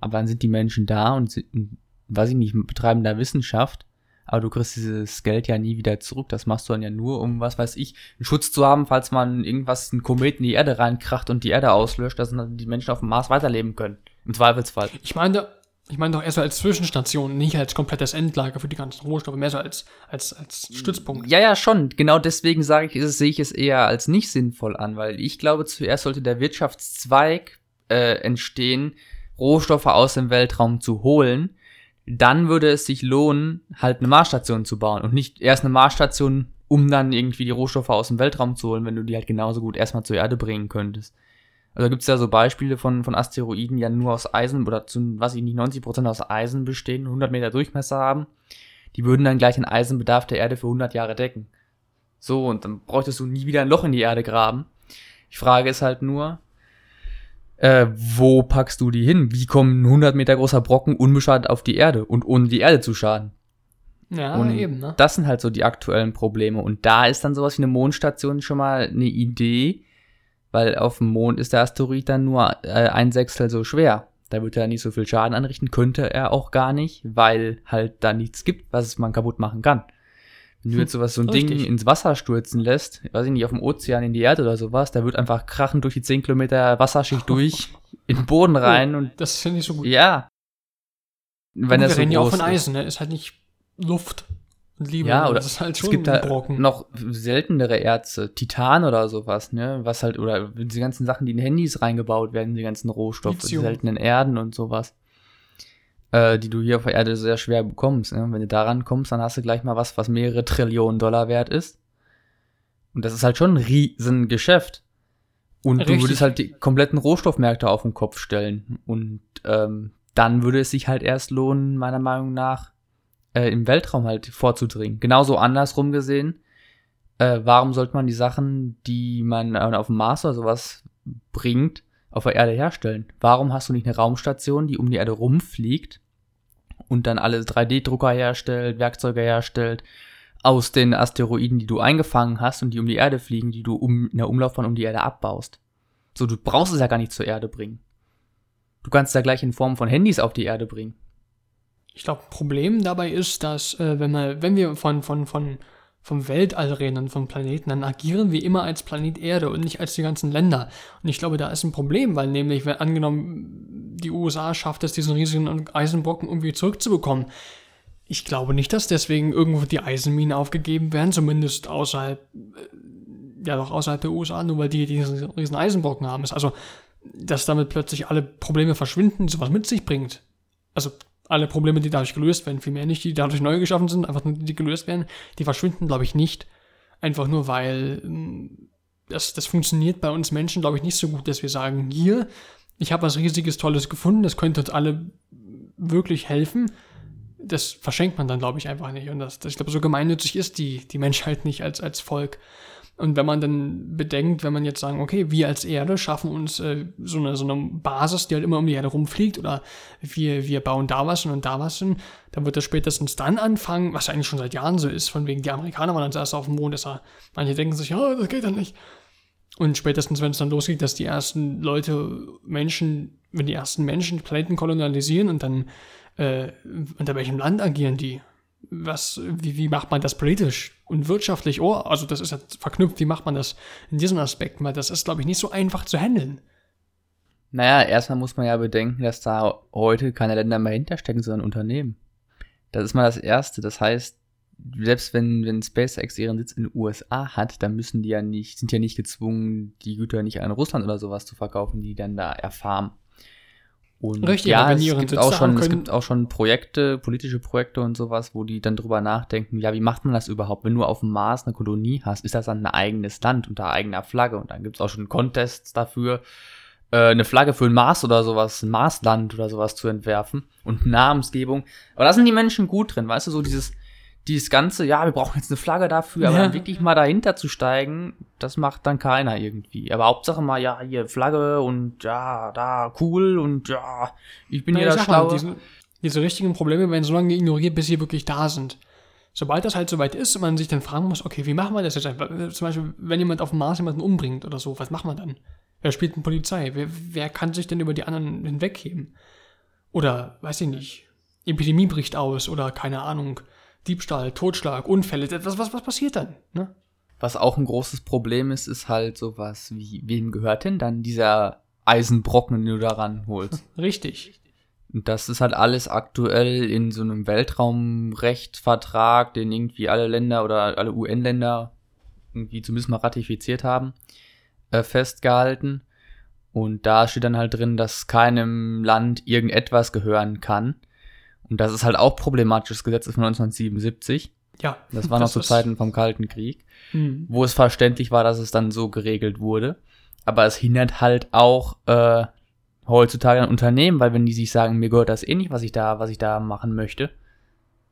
Aber dann sind die Menschen da und, sind, weiß ich nicht, betreiben da Wissenschaft aber du kriegst dieses Geld ja nie wieder zurück. Das machst du dann ja nur, um, was weiß ich, einen Schutz zu haben, falls man irgendwas, ein Komet in die Erde reinkracht und die Erde auslöscht, dass dann die Menschen auf dem Mars weiterleben können. Im Zweifelsfall. Ich meine, ich meine doch erst so als Zwischenstation, nicht als komplettes Endlager für die ganzen Rohstoffe, mehr so als, als, als Stützpunkt. Ja, ja, schon. Genau deswegen sage ich, sehe ich es eher als nicht sinnvoll an, weil ich glaube, zuerst sollte der Wirtschaftszweig äh, entstehen, Rohstoffe aus dem Weltraum zu holen, dann würde es sich lohnen, halt eine Marsstation zu bauen und nicht erst eine Marsstation, um dann irgendwie die Rohstoffe aus dem Weltraum zu holen, wenn du die halt genauso gut erstmal zur Erde bringen könntest. Also gibt es ja so Beispiele von, von Asteroiden, die ja nur aus Eisen oder zu, was ich nicht, 90% aus Eisen bestehen, 100 Meter Durchmesser haben. Die würden dann gleich den Eisenbedarf der Erde für 100 Jahre decken. So, und dann bräuchtest du nie wieder ein Loch in die Erde graben. Die Frage ist halt nur, äh, wo packst du die hin? Wie kommt ein 100 Meter großer Brocken unbeschadet auf die Erde und ohne die Erde zu schaden? Ja, und eben, ne? Das sind halt so die aktuellen Probleme. Und da ist dann sowas wie eine Mondstation schon mal eine Idee, weil auf dem Mond ist der Asteroid dann nur äh, ein Sechstel so schwer. Da wird er nicht so viel Schaden anrichten, könnte er auch gar nicht, weil halt da nichts gibt, was man kaputt machen kann. Wenn du jetzt sowas, so ein Richtig. Ding ins Wasser stürzen lässt, weiß ich nicht, auf dem Ozean in die Erde oder sowas, da wird einfach krachen durch die 10 Kilometer Wasserschicht durch, in den Boden rein oh, und. Das ist ja nicht so gut. Ja. Wenn wir reden so ja auch von Eisen, ne? Ist halt nicht Luft. und Liebe. Ja, oder das ist halt schon es gibt da noch seltenere Erze, Titan oder sowas, ne? Was halt, oder diese ganzen Sachen, die in Handys reingebaut werden, die ganzen Rohstoffe, die seltenen Erden und sowas. Äh, die du hier auf der Erde sehr schwer bekommst. Ne? Wenn du daran kommst, dann hast du gleich mal was, was mehrere Trillionen Dollar wert ist. Und das ist halt schon ein Riesengeschäft. Und Richtig. du würdest halt die kompletten Rohstoffmärkte auf den Kopf stellen. Und ähm, dann würde es sich halt erst lohnen, meiner Meinung nach, äh, im Weltraum halt vorzudringen. Genauso andersrum gesehen, äh, warum sollte man die Sachen, die man auf dem Mars oder sowas bringt, auf der Erde herstellen? Warum hast du nicht eine Raumstation, die um die Erde rumfliegt und dann alle 3D-Drucker herstellt, Werkzeuge herstellt, aus den Asteroiden, die du eingefangen hast und die um die Erde fliegen, die du um, in der Umlaufbahn um die Erde abbaust. So, du brauchst es ja gar nicht zur Erde bringen. Du kannst es ja gleich in Form von Handys auf die Erde bringen. Ich glaube, Problem dabei ist, dass äh, wenn, man, wenn wir von, von, von, vom Weltall reden und vom Planeten, dann agieren wir immer als Planet Erde und nicht als die ganzen Länder. Und ich glaube, da ist ein Problem, weil nämlich, wenn angenommen, die USA schafft es, diesen riesigen Eisenbrocken irgendwie zurückzubekommen, ich glaube nicht, dass deswegen irgendwo die Eisenminen aufgegeben werden, zumindest außerhalb, äh, ja doch außerhalb der USA, nur weil die diesen riesen Eisenbrocken haben. Also, dass damit plötzlich alle Probleme verschwinden, sowas mit sich bringt. Also, alle Probleme, die dadurch gelöst werden, vielmehr nicht, die dadurch neu geschaffen sind, einfach nur die, gelöst werden, die verschwinden, glaube ich, nicht. Einfach nur, weil ähm, das, das funktioniert bei uns Menschen, glaube ich, nicht so gut, dass wir sagen, hier, ich habe was riesiges, Tolles gefunden, das könnte uns alle wirklich helfen das verschenkt man dann, glaube ich, einfach nicht. Und das, das ich glaube, so gemeinnützig ist die, die Menschheit nicht als, als Volk. Und wenn man dann bedenkt, wenn man jetzt sagen, okay, wir als Erde schaffen uns äh, so, eine, so eine Basis, die halt immer um die Erde rumfliegt, oder wir, wir bauen da was und da was hin, dann wird das spätestens dann anfangen, was eigentlich schon seit Jahren so ist, von wegen die Amerikaner waren als erst auf dem Mond, ja, manche denken sich, ja, das geht dann nicht. Und spätestens, wenn es dann losgeht, dass die ersten Leute, Menschen, wenn die ersten Menschen Planeten kolonialisieren und dann äh, unter welchem Land agieren die? Was, wie, wie macht man das politisch und wirtschaftlich? Oh, also das ist ja verknüpft, wie macht man das in diesem Aspekt? Weil das ist, glaube ich, nicht so einfach zu handeln. Naja, erstmal muss man ja bedenken, dass da heute keine Länder mehr hinterstecken, sondern Unternehmen. Das ist mal das Erste. Das heißt, selbst wenn, wenn SpaceX ihren Sitz in den USA hat, dann müssen die ja nicht, sind ja nicht gezwungen, die Güter nicht an Russland oder sowas zu verkaufen, die dann da erfahren. Und Richtig, ja, es gibt, auch schon, es gibt auch schon Projekte, politische Projekte und sowas, wo die dann drüber nachdenken, ja, wie macht man das überhaupt? Wenn du auf dem Mars eine Kolonie hast, ist das dann ein eigenes Land unter eigener Flagge? Und dann gibt es auch schon Contests dafür, äh, eine Flagge für ein Mars oder sowas, ein Marsland oder sowas zu entwerfen und Namensgebung. Aber da sind die Menschen gut drin, weißt du, so dieses, dieses ganze, ja, wir brauchen jetzt eine Flagge dafür, aber ja. wirklich mal dahinter zu steigen, das macht dann keiner irgendwie. Aber Hauptsache mal, ja, hier Flagge und ja, da cool und ja, ich bin hier das Schlaue. Diese, diese richtigen Probleme werden so lange ignoriert, bis sie wirklich da sind. Sobald das halt soweit ist und man sich dann fragen muss, okay, wie machen wir das jetzt einfach? Zum Beispiel, wenn jemand auf dem Mars jemanden umbringt oder so, was machen wir dann? Wer spielt eine Polizei? Wer, wer kann sich denn über die anderen hinwegheben? Oder, weiß ich nicht, Epidemie bricht aus oder keine Ahnung, Diebstahl, Totschlag, Unfälle, was, was, was passiert dann? Ne? Was auch ein großes Problem ist, ist halt sowas wie, wem gehört denn dann dieser Eisenbrocken, den du da ranholst? Richtig. Und das ist halt alles aktuell in so einem Weltraumrechtvertrag, den irgendwie alle Länder oder alle UN-Länder irgendwie zumindest mal ratifiziert haben, äh, festgehalten. Und da steht dann halt drin, dass keinem Land irgendetwas gehören kann. Und das ist halt auch problematisches Gesetz von 1977. Ja. Das war noch zu Zeiten vom Kalten Krieg, mhm. wo es verständlich war, dass es dann so geregelt wurde. Aber es hindert halt auch äh, heutzutage ein Unternehmen, weil wenn die sich sagen, mir gehört das eh nicht, was ich da, was ich da machen möchte,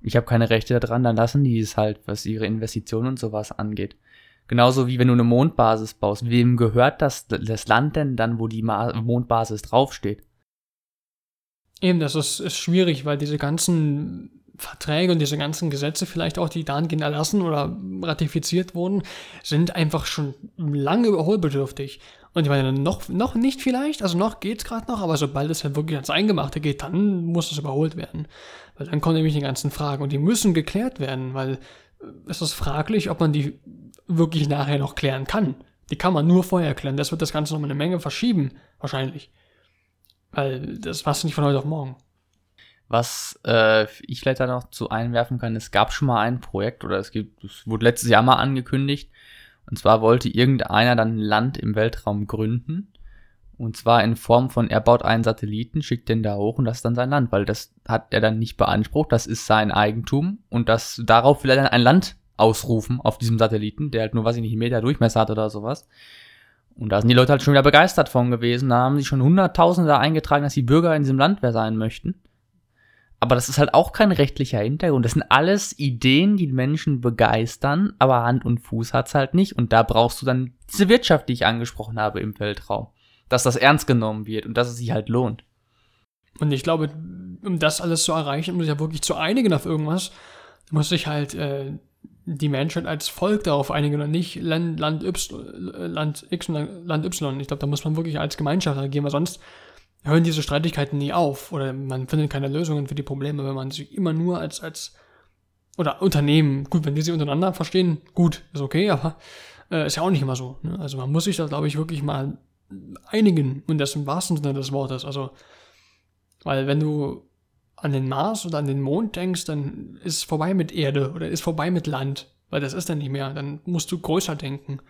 ich habe keine Rechte daran, dann lassen die es halt, was ihre Investitionen und sowas angeht. Genauso wie wenn du eine Mondbasis baust. Wem gehört das, das Land denn dann, wo die Mondbasis draufsteht? Eben, das ist, ist schwierig, weil diese ganzen Verträge und diese ganzen Gesetze vielleicht auch, die dahingehend erlassen oder ratifiziert wurden, sind einfach schon lange überholbedürftig. Und ich meine, noch, noch nicht vielleicht, also noch geht's gerade noch, aber sobald es halt wirklich ans Eingemachte geht, dann muss es überholt werden. Weil dann kommen nämlich die ganzen Fragen und die müssen geklärt werden, weil es ist fraglich, ob man die wirklich nachher noch klären kann. Die kann man nur vorher klären. Das wird das Ganze noch eine Menge verschieben, wahrscheinlich. Weil das warst du nicht von heute auf morgen. Was äh, ich vielleicht da noch zu einwerfen kann, es gab schon mal ein Projekt oder es gibt, es wurde letztes Jahr mal angekündigt. Und zwar wollte irgendeiner dann ein Land im Weltraum gründen. Und zwar in Form von, er baut einen Satelliten, schickt den da hoch und das ist dann sein Land, weil das hat er dann nicht beansprucht, das ist sein Eigentum und das darauf will er dann ein Land ausrufen auf diesem Satelliten, der halt nur, weiß ich nicht, einen Meter Durchmesser hat oder sowas. Und da sind die Leute halt schon wieder begeistert von gewesen. Da haben sich schon Hunderttausende eingetragen, dass die Bürger in diesem Land sein möchten. Aber das ist halt auch kein rechtlicher Hintergrund. Das sind alles Ideen, die Menschen begeistern, aber Hand und Fuß hat's halt nicht. Und da brauchst du dann diese Wirtschaft, die ich angesprochen habe im Weltraum. Dass das ernst genommen wird und dass es sich halt lohnt. Und ich glaube, um das alles zu erreichen, um sich ja wirklich zu einigen auf irgendwas, muss sich halt äh, die Menschheit als Volk darauf einigen und nicht Land, Land, y, Land X und Land Y. Ich glaube, da muss man wirklich als Gemeinschaft agieren, weil sonst hören diese Streitigkeiten nie auf oder man findet keine Lösungen für die Probleme, wenn man sich immer nur als, als oder Unternehmen, gut, wenn die sich untereinander verstehen, gut, ist okay, aber äh, ist ja auch nicht immer so. Ne? Also man muss sich da, glaube ich, wirklich mal einigen und das im wahrsten Sinne des Wortes. Also, weil wenn du an den Mars oder an den Mond denkst, dann ist vorbei mit Erde oder ist vorbei mit Land, weil das ist dann nicht mehr. Dann musst du größer denken.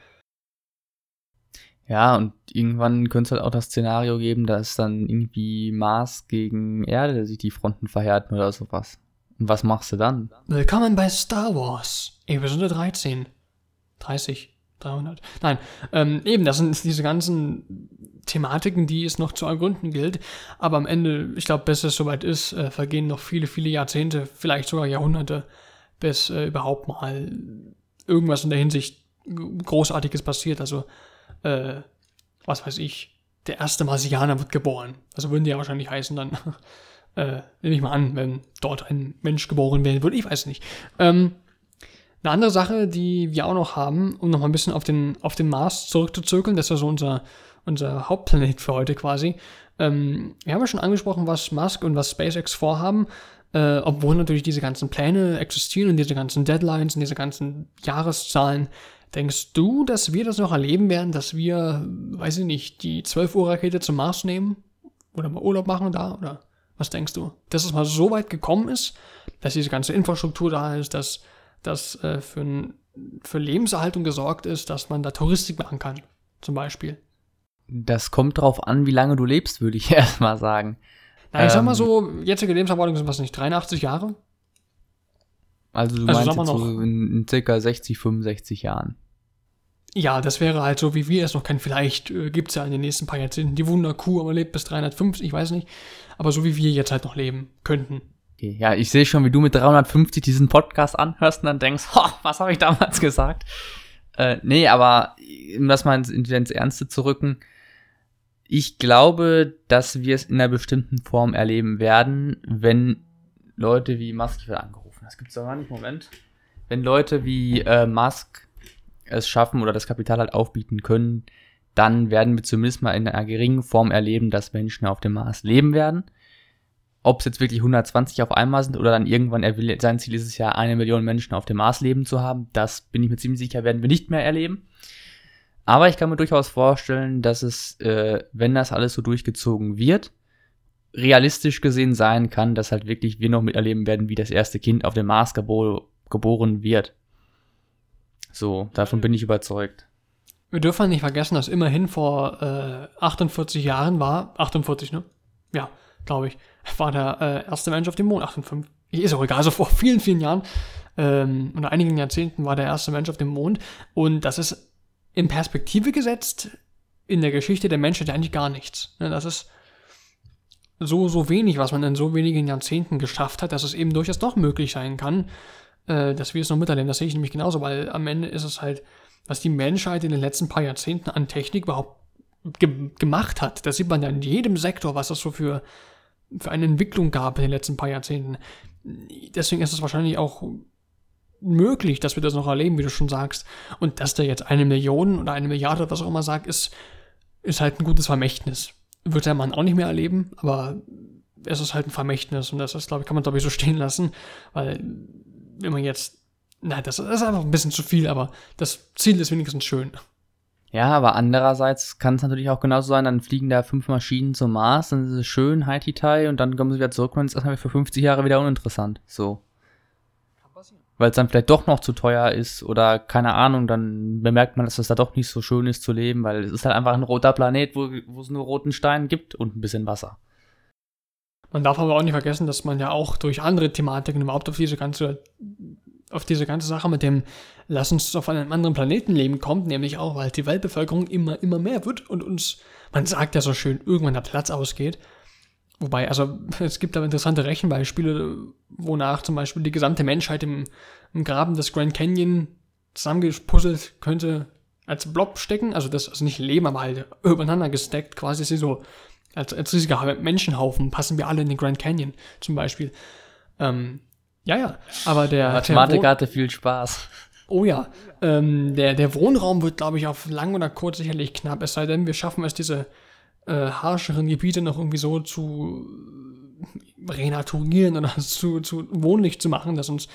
Ja, und irgendwann könnte es halt auch das Szenario geben, dass dann irgendwie Mars gegen Erde sich die Fronten verhärten oder sowas. Und was machst du dann? Willkommen bei Star Wars, Episode 13. 30, 300. Nein, ähm, eben, das sind diese ganzen Thematiken, die es noch zu ergründen gilt. Aber am Ende, ich glaube, bis es soweit ist, äh, vergehen noch viele, viele Jahrzehnte, vielleicht sogar Jahrhunderte, bis äh, überhaupt mal irgendwas in der Hinsicht Großartiges passiert. Also, äh, was weiß ich, der erste Marsianer wird geboren. Also würden die ja wahrscheinlich heißen dann. äh, nehme ich mal an, wenn dort ein Mensch geboren werden würde. Ich weiß nicht. Ähm, eine andere Sache, die wir auch noch haben, um noch mal ein bisschen auf den, auf den Mars zurückzuzirkeln, das ist ja so unser, unser Hauptplanet für heute quasi. Ähm, wir haben ja schon angesprochen, was Musk und was SpaceX vorhaben, äh, obwohl natürlich diese ganzen Pläne existieren und diese ganzen Deadlines und diese ganzen Jahreszahlen. Denkst du, dass wir das noch erleben werden, dass wir, weiß ich nicht, die 12 Uhr Rakete zum Mars nehmen? Oder mal Urlaub machen da? Oder was denkst du? Dass es mal so weit gekommen ist, dass diese ganze Infrastruktur da ist, dass das äh, für, für Lebenserhaltung gesorgt ist, dass man da Touristik machen kann, zum Beispiel. Das kommt drauf an, wie lange du lebst, würde ich erstmal sagen. Na, ich sag mal ähm, so, jetzige Lebenserwartung sind was nicht, 83 Jahre? Also du also meinst so in, in circa 60, 65 Jahren. Ja, das wäre halt so, wie wir es noch kennen. Vielleicht äh, gibt es ja in den nächsten paar Jahrzehnten die Wunderkuh, aber lebt bis 350, ich weiß nicht. Aber so wie wir jetzt halt noch leben könnten. Okay, ja, ich sehe schon, wie du mit 350 diesen Podcast anhörst und dann denkst, was habe ich damals gesagt? Äh, nee, aber um das mal ins, Ernste zu rücken, ich glaube, dass wir es in einer bestimmten Form erleben werden, wenn Leute wie Musk, ich werde angerufen, das gibt's doch gar nicht, Moment. Wenn Leute wie äh, Musk es schaffen oder das Kapital halt aufbieten können, dann werden wir zumindest mal in einer geringen Form erleben, dass Menschen auf dem Mars leben werden. Ob es jetzt wirklich 120 auf einmal sind oder dann irgendwann, er will, sein Ziel ist es ja, eine Million Menschen auf dem Mars leben zu haben, das bin ich mir ziemlich sicher, werden wir nicht mehr erleben. Aber ich kann mir durchaus vorstellen, dass es, äh, wenn das alles so durchgezogen wird, realistisch gesehen sein kann, dass halt wirklich wir noch miterleben werden, wie das erste Kind auf dem Mars gebo geboren wird. So, davon bin ich überzeugt. Wir dürfen nicht vergessen, dass immerhin vor äh, 48 Jahren war, 48, ne? Ja, glaube ich, war der äh, erste Mensch auf dem Mond, 58. Ist auch egal, also vor vielen, vielen Jahren ähm, einigen Jahrzehnten war der erste Mensch auf dem Mond und das ist in Perspektive gesetzt in der Geschichte der Menschheit eigentlich gar nichts. Ne, das ist so, so wenig, was man in so wenigen Jahrzehnten geschafft hat, dass es eben durchaus doch möglich sein kann, äh, dass wir es noch miterleben. Das sehe ich nämlich genauso, weil am Ende ist es halt, was die Menschheit in den letzten paar Jahrzehnten an Technik überhaupt ge gemacht hat. Das sieht man ja in jedem Sektor, was es so für, für eine Entwicklung gab in den letzten paar Jahrzehnten. Deswegen ist es wahrscheinlich auch möglich, dass wir das noch erleben, wie du schon sagst. Und dass der jetzt eine Million oder eine Milliarde, was auch immer sagt, ist, ist halt ein gutes Vermächtnis. Wird der Mann auch nicht mehr erleben, aber es ist halt ein Vermächtnis und das ist, glaube ich, kann man glaube ich so stehen lassen, weil wenn man jetzt, na, das ist einfach ein bisschen zu viel, aber das Ziel ist wenigstens schön. Ja, aber andererseits kann es natürlich auch genauso sein, dann fliegen da fünf Maschinen zum Mars, dann ist es schön, Haiti-Tai, und dann kommen sie wieder zurück und dann ist erstmal für 50 Jahre wieder uninteressant. So. Weil es dann vielleicht doch noch zu teuer ist oder keine Ahnung, dann bemerkt man, dass es da doch nicht so schön ist zu leben, weil es ist halt einfach ein roter Planet, wo, wo es nur roten Stein gibt und ein bisschen Wasser. Man darf aber auch nicht vergessen, dass man ja auch durch andere Thematiken überhaupt auf diese ganze, auf diese ganze Sache mit dem Lass uns auf einem anderen Planeten leben kommt, nämlich auch, weil die Weltbevölkerung immer, immer mehr wird und uns, man sagt ja so schön, irgendwann der Platz ausgeht. Wobei, also es gibt aber interessante Rechenbeispiele, wonach zum Beispiel die gesamte Menschheit im, im Graben des Grand Canyon zusammengepuzzelt könnte als Blob stecken. Also das also nicht Leben, aber halt übereinander gesteckt, quasi so als, als riesiger Menschenhaufen passen wir alle in den Grand Canyon zum Beispiel. Ähm, ja, ja, aber der. Mathematiker hatte viel Spaß. Oh ja, ähm, der, der Wohnraum wird, glaube ich, auf lang oder kurz sicherlich knapp, es sei denn, wir schaffen es, diese äh, harscheren Gebiete noch irgendwie so zu renaturieren oder zu, zu wohnlich zu machen, dass uns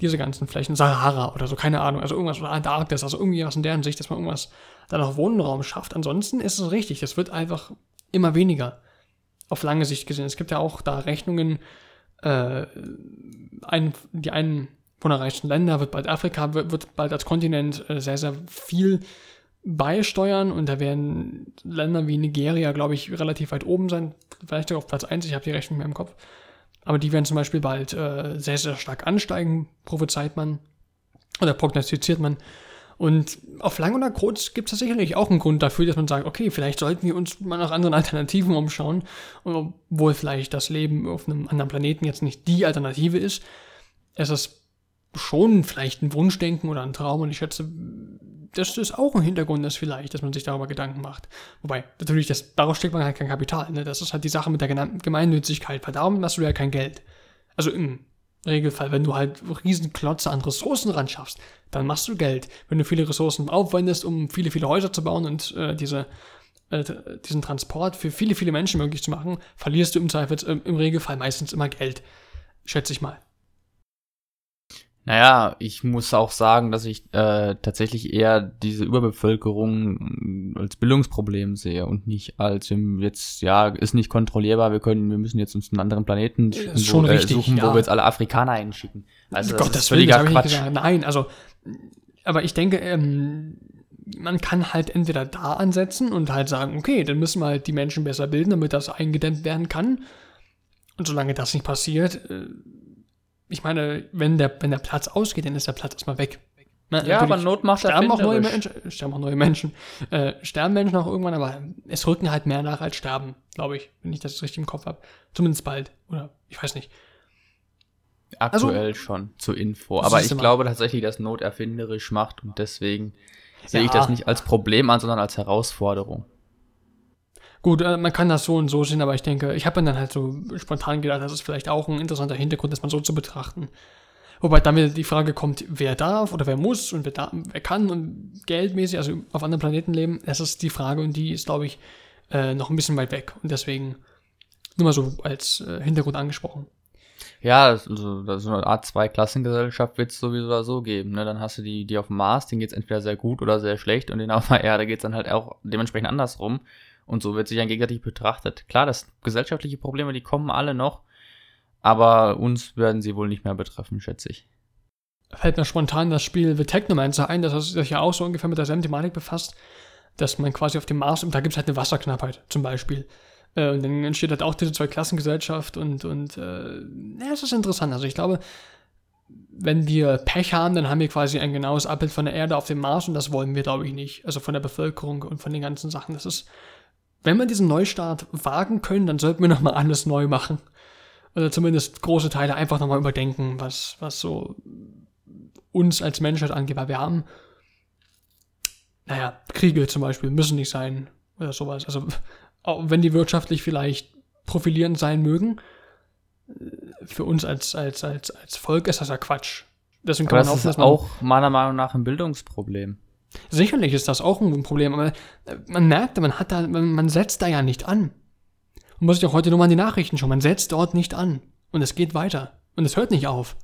diese ganzen Flächen, Sahara oder so, keine Ahnung, also irgendwas oder Antarktis, also irgendwie was in deren Sicht, dass man irgendwas da noch Wohnraum schafft. Ansonsten ist es richtig, das wird einfach immer weniger auf lange Sicht gesehen. Es gibt ja auch da Rechnungen, äh, ein, die einen von reichsten Länder wird bald Afrika, wird, wird bald als Kontinent äh, sehr, sehr viel beisteuern und da werden Länder wie Nigeria, glaube ich, relativ weit oben sein, vielleicht sogar auf Platz 1, ich habe die Rechnung mehr im Kopf. Aber die werden zum Beispiel bald äh, sehr, sehr stark ansteigen, prophezeit man oder prognostiziert man. Und auf lang oder kurz gibt es sicherlich auch einen Grund dafür, dass man sagt, okay, vielleicht sollten wir uns mal nach anderen Alternativen umschauen, obwohl vielleicht das Leben auf einem anderen Planeten jetzt nicht die Alternative ist. Es ist schon vielleicht ein Wunschdenken oder ein Traum und ich schätze, dass das auch ein Hintergrund ist vielleicht, dass man sich darüber Gedanken macht. Wobei, natürlich, das, daraus steckt man halt kein Kapital. Ne? Das ist halt die Sache mit der Gemeinnützigkeit, darum hast du ja kein Geld. Also im Regelfall, wenn du halt riesen Klotze an Ressourcen ran schaffst, dann machst du Geld. Wenn du viele Ressourcen aufwendest, um viele, viele Häuser zu bauen und äh, diese, äh, diesen Transport für viele, viele Menschen möglich zu machen, verlierst du im Zweifel äh, im Regelfall meistens immer Geld. Schätze ich mal. Naja, ich muss auch sagen, dass ich äh, tatsächlich eher diese Überbevölkerung als Bildungsproblem sehe und nicht als jetzt, ja, ist nicht kontrollierbar, wir können, wir müssen jetzt uns einen anderen Planeten wo, äh, richtig, suchen, ja. wo wir jetzt alle Afrikaner hinschicken. Also das Gott, ist völliger Quatsch. Gesagt, nein, also, aber ich denke, ähm, man kann halt entweder da ansetzen und halt sagen, okay, dann müssen wir halt die Menschen besser bilden, damit das eingedämmt werden kann. Und solange das nicht passiert, äh, ich meine, wenn der, wenn der Platz ausgeht, dann ist der Platz erstmal weg. Na, ja, aber Not macht sterben auch neue Menschen, sterben auch neue Menschen, äh, sterben Menschen auch irgendwann, aber es rücken halt mehr nach als sterben, glaube ich, wenn ich das richtig im Kopf habe. Zumindest bald, oder ich weiß nicht. Aktuell also, schon zur Info, aber ich glaube tatsächlich, dass Not erfinderisch macht und deswegen ja. sehe ich das nicht als Problem an, sondern als Herausforderung. Gut, äh, man kann das so und so sehen, aber ich denke, ich habe mir dann halt so spontan gedacht, das ist vielleicht auch ein interessanter Hintergrund, das mal so zu betrachten. Wobei dann wieder die Frage kommt, wer darf oder wer muss und wer, da, wer kann und geldmäßig, also auf anderen Planeten leben, das ist die Frage und die ist, glaube ich, äh, noch ein bisschen weit weg. Und deswegen nur mal so als äh, Hintergrund angesprochen. Ja, also so eine Art Zwei-Klassengesellschaft wird es sowieso so geben. Ne? Dann hast du die, die auf dem Mars, denen geht es entweder sehr gut oder sehr schlecht und denen auf der Erde geht es dann halt auch dementsprechend andersrum. Und so wird sich dann gegenseitig betrachtet. Klar, das gesellschaftliche Probleme, die kommen alle noch, aber uns werden sie wohl nicht mehr betreffen, schätze ich. Fällt mir spontan das Spiel The Technomancer ein, das sich ja auch so ungefähr mit derselben Thematik befasst, dass man quasi auf dem Mars, und da gibt es halt eine Wasserknappheit zum Beispiel. Äh, und dann entsteht halt auch diese Zwei-Klassengesellschaft und, und äh, ja, es ist interessant. Also ich glaube, wenn wir Pech haben, dann haben wir quasi ein genaues Abbild von der Erde auf dem Mars und das wollen wir, glaube ich, nicht. Also von der Bevölkerung und von den ganzen Sachen. Das ist wenn wir diesen Neustart wagen können, dann sollten wir nochmal alles neu machen. Oder zumindest große Teile einfach nochmal überdenken, was, was so uns als Menschheit angeht, weil wir haben, naja, Kriege zum Beispiel müssen nicht sein oder sowas. Also, auch wenn die wirtschaftlich vielleicht profilierend sein mögen, für uns als, als, als, als Volk ist das ja Quatsch. Deswegen kann Aber man das ist auch meiner Meinung nach ein Bildungsproblem. Sicherlich ist das auch ein Problem, aber man merkt, man hat da, man setzt da ja nicht an. Man muss sich auch heute nur mal an die Nachrichten schauen. Man setzt dort nicht an. Und es geht weiter. Und es hört nicht auf.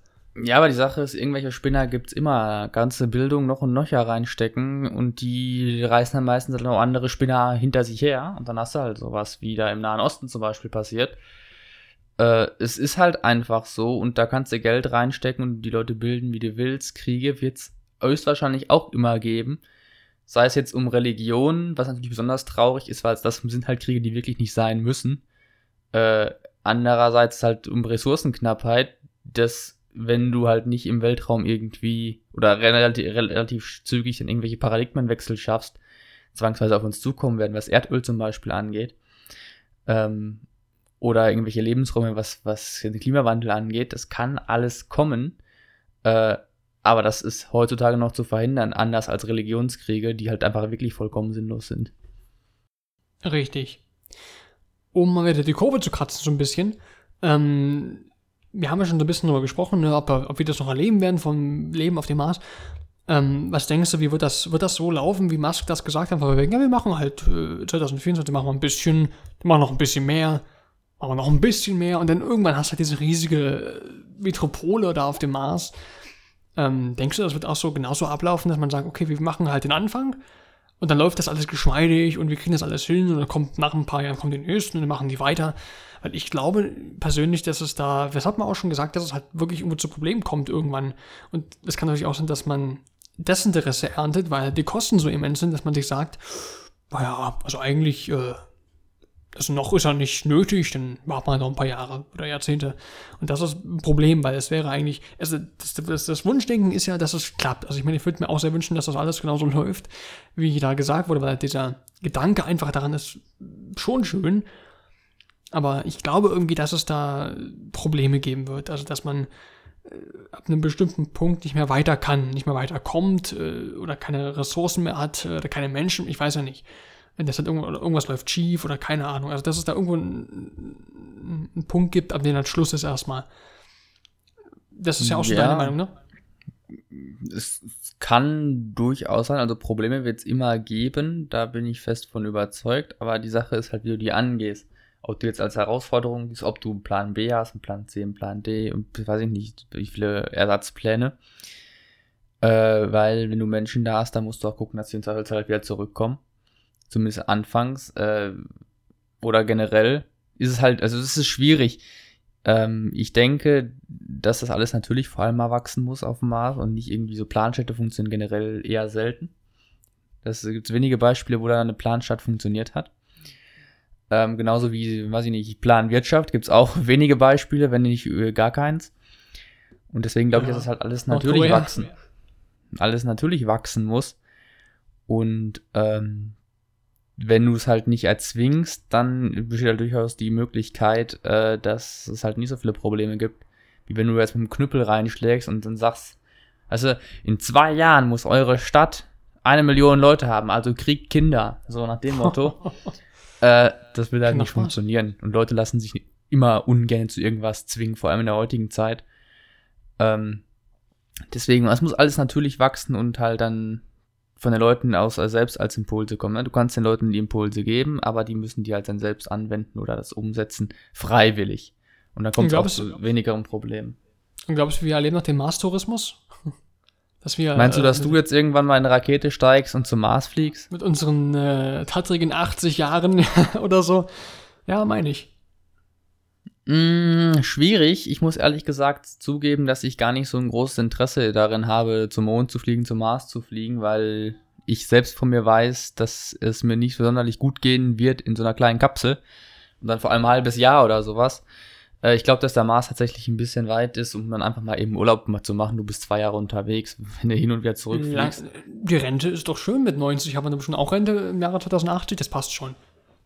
Ja, aber die Sache ist, irgendwelche Spinner gibt's immer. Ganze Bildung noch und nöcher reinstecken und die reißen dann meistens halt noch andere Spinner hinter sich her. Und dann hast du halt sowas, wie da im Nahen Osten zum Beispiel passiert. Äh, es ist halt einfach so und da kannst du Geld reinstecken und die Leute bilden, wie du willst. Kriege wird's höchstwahrscheinlich auch immer geben. Sei es jetzt um Religion, was natürlich besonders traurig ist, weil das sind halt Kriege, die wirklich nicht sein müssen. Äh, andererseits halt um Ressourcenknappheit, das wenn du halt nicht im Weltraum irgendwie oder relativ, relativ zügig in irgendwelche Paradigmenwechsel schaffst, zwangsweise auf uns zukommen werden, was Erdöl zum Beispiel angeht. Ähm, oder irgendwelche Lebensräume, was, was den Klimawandel angeht. Das kann alles kommen. Äh, aber das ist heutzutage noch zu verhindern, anders als Religionskriege, die halt einfach wirklich vollkommen sinnlos sind. Richtig. Um mal wieder die Kurve zu kratzen, so ein bisschen. Ähm, wir haben ja schon so ein bisschen darüber gesprochen, ne, ob, ob, wir das noch erleben werden vom Leben auf dem Mars. Ähm, was denkst du, wie wird das, wird das so laufen, wie Musk das gesagt hat? Weil wir, ja, wir machen halt äh, 2024, machen wir ein bisschen, machen noch ein bisschen mehr, machen noch ein bisschen mehr und dann irgendwann hast du halt diese riesige äh, Metropole da auf dem Mars. Ähm, denkst du, das wird auch so genauso ablaufen, dass man sagt, okay, wir machen halt den Anfang und dann läuft das alles geschmeidig und wir kriegen das alles hin und dann kommt nach ein paar Jahren kommt die nächsten und dann machen die weiter. Weil ich glaube persönlich, dass es da, das hat man auch schon gesagt, dass es halt wirklich irgendwo zu Problemen kommt irgendwann. Und es kann natürlich auch sein, dass man Desinteresse erntet, weil die Kosten so immens sind, dass man sich sagt, naja, also eigentlich, äh, also noch ist er nicht nötig, dann machen wir noch ein paar Jahre oder Jahrzehnte. Und das ist ein Problem, weil es wäre eigentlich, also das, das, das, Wunschdenken ist ja, dass es klappt. Also ich meine, ich würde mir auch sehr wünschen, dass das alles genauso läuft, wie da gesagt wurde, weil dieser Gedanke einfach daran ist schon schön. Aber ich glaube irgendwie, dass es da Probleme geben wird. Also, dass man äh, ab einem bestimmten Punkt nicht mehr weiter kann, nicht mehr weiterkommt äh, oder keine Ressourcen mehr hat äh, oder keine Menschen, ich weiß ja nicht. Wenn das halt irgendwo, irgendwas läuft schief oder keine Ahnung. Also, dass es da irgendwo einen, einen Punkt gibt, ab dem halt Schluss ist erstmal. Das ist ja auch schon ja. deine Meinung, ne? Es kann durchaus sein, also Probleme wird es immer geben, da bin ich fest von überzeugt, aber die Sache ist halt, wie du die angehst ob du jetzt als Herausforderung siehst, ob du einen Plan B hast, einen Plan C, einen Plan D und weiß ich nicht, wie viele Ersatzpläne. Äh, weil wenn du Menschen da hast, dann musst du auch gucken, dass sie in Zweifelsfall halt wieder zurückkommen. Zumindest anfangs. Äh, oder generell ist es halt, also es ist schwierig. Ähm, ich denke, dass das alles natürlich vor allem mal wachsen muss auf dem Mars und nicht irgendwie so Planstädte funktionieren generell eher selten. Es gibt wenige Beispiele, wo da eine Planstadt funktioniert hat. Ähm, genauso wie, weiß ich nicht, Planwirtschaft gibt es auch wenige Beispiele, wenn nicht äh, gar keins. Und deswegen glaube ich, dass das halt alles natürlich wachsen. Alles natürlich wachsen muss. Und ähm, wenn du es halt nicht erzwingst, dann besteht halt durchaus die Möglichkeit, äh, dass es halt nicht so viele Probleme gibt, wie wenn du jetzt mit dem Knüppel reinschlägst und dann sagst, also in zwei Jahren muss eure Stadt eine Million Leute haben, also kriegt Kinder, so nach dem Motto. Äh, das will halt nicht funktionieren. Und Leute lassen sich immer ungern zu irgendwas zwingen, vor allem in der heutigen Zeit. Ähm, deswegen, es muss alles natürlich wachsen und halt dann von den Leuten aus also selbst als Impulse kommen. Ne? Du kannst den Leuten die Impulse geben, aber die müssen die halt dann selbst anwenden oder das umsetzen, freiwillig. Und dann kommt es auch zu weniger um Probleme. Und glaubst du, wir erleben noch den Mars-Tourismus? Dass wir, Meinst du, dass äh, du jetzt irgendwann mal in eine Rakete steigst und zum Mars fliegst? Mit unseren äh, tattrigen 80 Jahren oder so? Ja, meine ich. Mm, schwierig. Ich muss ehrlich gesagt zugeben, dass ich gar nicht so ein großes Interesse darin habe, zum Mond zu fliegen, zum Mars zu fliegen, weil ich selbst von mir weiß, dass es mir nicht sonderlich gut gehen wird in so einer kleinen Kapsel. Und dann vor allem ein halbes Jahr oder sowas. Äh, ich glaube, dass der Mars tatsächlich ein bisschen weit ist, um dann einfach mal eben Urlaub mal zu machen. Du bist zwei Jahre unterwegs, wenn du hin und wieder zurückfliegst. Ja, die Rente ist doch schön mit 90. Haben wir bestimmt auch Rente im Jahre 2080? Das passt schon.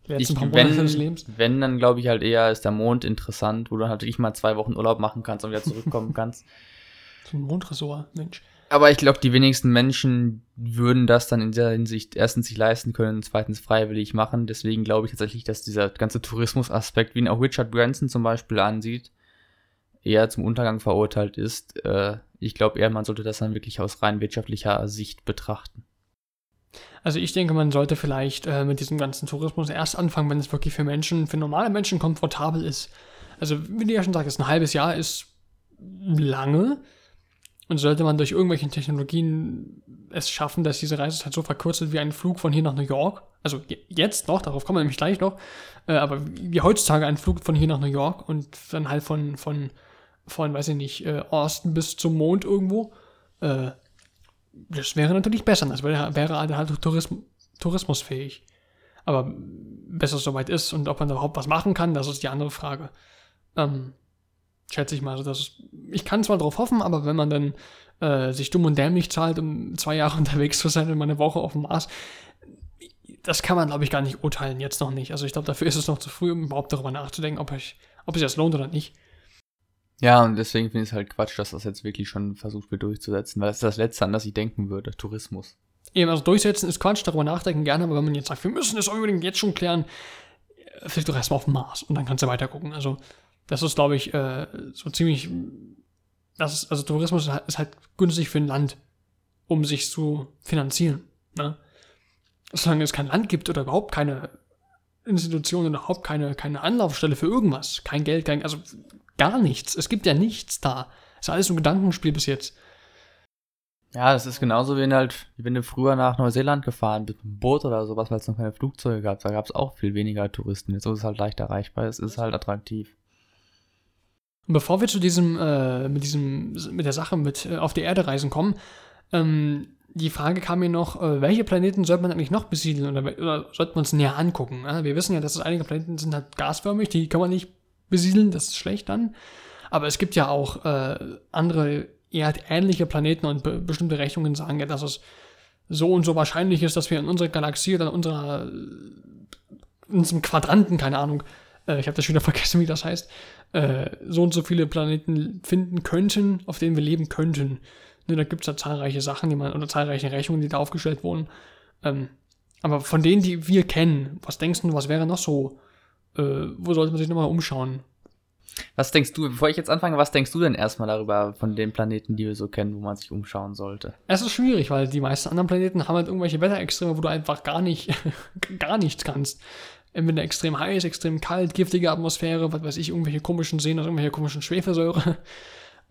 Ich, wenn, wenn, dann glaube ich halt eher ist der Mond interessant, wo du halt wirklich mal zwei Wochen Urlaub machen kannst und wieder zurückkommen kannst. Zum Mondressort, Mensch. Aber ich glaube, die wenigsten Menschen würden das dann in der Hinsicht erstens sich leisten können, zweitens freiwillig machen. Deswegen glaube ich tatsächlich, dass dieser ganze Tourismusaspekt, wie ihn auch Richard Branson zum Beispiel ansieht, eher zum Untergang verurteilt ist. Äh, ich glaube eher, man sollte das dann wirklich aus rein wirtschaftlicher Sicht betrachten. Also ich denke, man sollte vielleicht äh, mit diesem ganzen Tourismus erst anfangen, wenn es wirklich für Menschen, für normale Menschen komfortabel ist. Also wie du ja schon sagst, ein halbes Jahr ist lange. Und sollte man durch irgendwelche Technologien es schaffen, dass diese Reisezeit so verkürzt wird wie ein Flug von hier nach New York, also jetzt noch, darauf kommen wir nämlich gleich noch, äh, aber wie heutzutage ein Flug von hier nach New York und dann halt von, von, von weiß ich nicht, äh, Austin bis zum Mond irgendwo, äh, das wäre natürlich besser, das wäre, wäre halt Tourism, tourismusfähig. Aber bis es soweit ist und ob man überhaupt was machen kann, das ist die andere Frage. Ähm, schätze ich mal. Also das ich kann zwar darauf hoffen, aber wenn man dann äh, sich dumm und dämlich zahlt, um zwei Jahre unterwegs zu sein und mal eine Woche auf dem Mars, das kann man, glaube ich, gar nicht urteilen, jetzt noch nicht. Also ich glaube, dafür ist es noch zu früh, um überhaupt darüber nachzudenken, ob, ich, ob es das lohnt oder nicht. Ja, und deswegen finde ich es halt Quatsch, dass das jetzt wirklich schon versucht wird durchzusetzen, weil das ist das Letzte, an das ich denken würde, Tourismus. Eben, also durchsetzen ist Quatsch, darüber nachdenken gerne, aber wenn man jetzt sagt, wir müssen es unbedingt jetzt schon klären, äh, flieg doch erstmal auf den Mars und dann kannst du weiter gucken. Also das ist, glaube ich, äh, so ziemlich. Das ist, also Tourismus ist halt günstig für ein Land, um sich zu finanzieren. Ne? Solange es kein Land gibt oder überhaupt keine Institution oder überhaupt keine, keine Anlaufstelle für irgendwas, kein Geld, kein, also gar nichts. Es gibt ja nichts da. Es ist alles so ein Gedankenspiel bis jetzt. Ja, das ist genauso wie wenn, halt, wie wenn du früher nach Neuseeland gefahren bist, mit einem Boot oder sowas, weil es noch keine Flugzeuge gab. Da gab es auch viel weniger Touristen. Jetzt ist es halt leicht erreichbar. Es ist halt attraktiv. Und bevor wir zu diesem, äh, mit diesem, mit der Sache mit äh, auf die Erde reisen kommen, ähm, die Frage kam mir noch, äh, welche Planeten sollte man eigentlich noch besiedeln oder, oder sollte man es näher angucken? Wir wissen ja, dass es einige Planeten sind halt gasförmig, die kann man nicht besiedeln, das ist schlecht dann. Aber es gibt ja auch äh, andere erdähnliche Planeten und be bestimmte Rechnungen sagen ja, dass es so und so wahrscheinlich ist, dass wir in unserer Galaxie oder in unserer in unserem Quadranten, keine Ahnung, äh, ich habe das schon wieder vergessen, wie das heißt, äh, so und so viele Planeten finden könnten, auf denen wir leben könnten. Ne, da gibt es ja zahlreiche Sachen, die man, oder zahlreiche Rechnungen, die da aufgestellt wurden. Ähm, aber von denen, die wir kennen, was denkst du, was wäre noch so? Äh, wo sollte man sich nochmal umschauen? Was denkst du, bevor ich jetzt anfange, was denkst du denn erstmal darüber von den Planeten, die wir so kennen, wo man sich umschauen sollte? Es ist schwierig, weil die meisten anderen Planeten haben halt irgendwelche Wetterextreme, wo du einfach gar nicht, gar nichts kannst entweder extrem heiß, extrem kalt, giftige Atmosphäre, was weiß ich, irgendwelche komischen Seen aus irgendwelche komischen Schwefelsäure.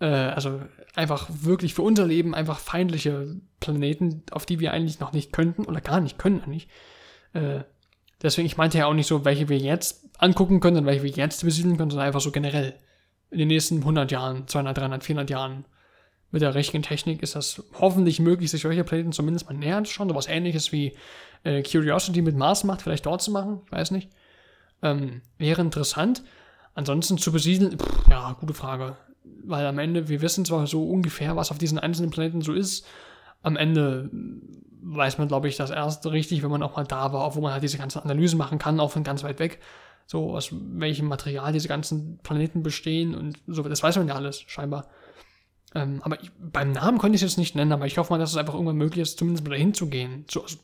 Äh, also einfach wirklich für unser Leben einfach feindliche Planeten, auf die wir eigentlich noch nicht könnten oder gar nicht können eigentlich. Äh, deswegen, ich meinte ja auch nicht so, welche wir jetzt angucken können und welche wir jetzt besiedeln können, sondern einfach so generell. In den nächsten 100 Jahren, 200, 300, 400 Jahren mit der richtigen Technik ist das hoffentlich möglich, sich solche Planeten zumindest mal näher anzuschauen. So was ähnliches wie äh, Curiosity mit Mars macht, vielleicht dort zu machen, ich weiß nicht. Ähm, wäre interessant. Ansonsten zu besiedeln, pff, ja, gute Frage. Weil am Ende, wir wissen zwar so ungefähr, was auf diesen einzelnen Planeten so ist. Am Ende weiß man, glaube ich, das erst richtig, wenn man auch mal da war, wo man halt diese ganzen Analysen machen kann, auch von ganz weit weg. So, aus welchem Material diese ganzen Planeten bestehen und so, das weiß man ja alles, scheinbar. Ähm, aber ich, beim Namen konnte ich es jetzt nicht nennen, aber ich hoffe mal, dass es einfach irgendwann möglich ist, zumindest mal dahin zu gehen. Zu, also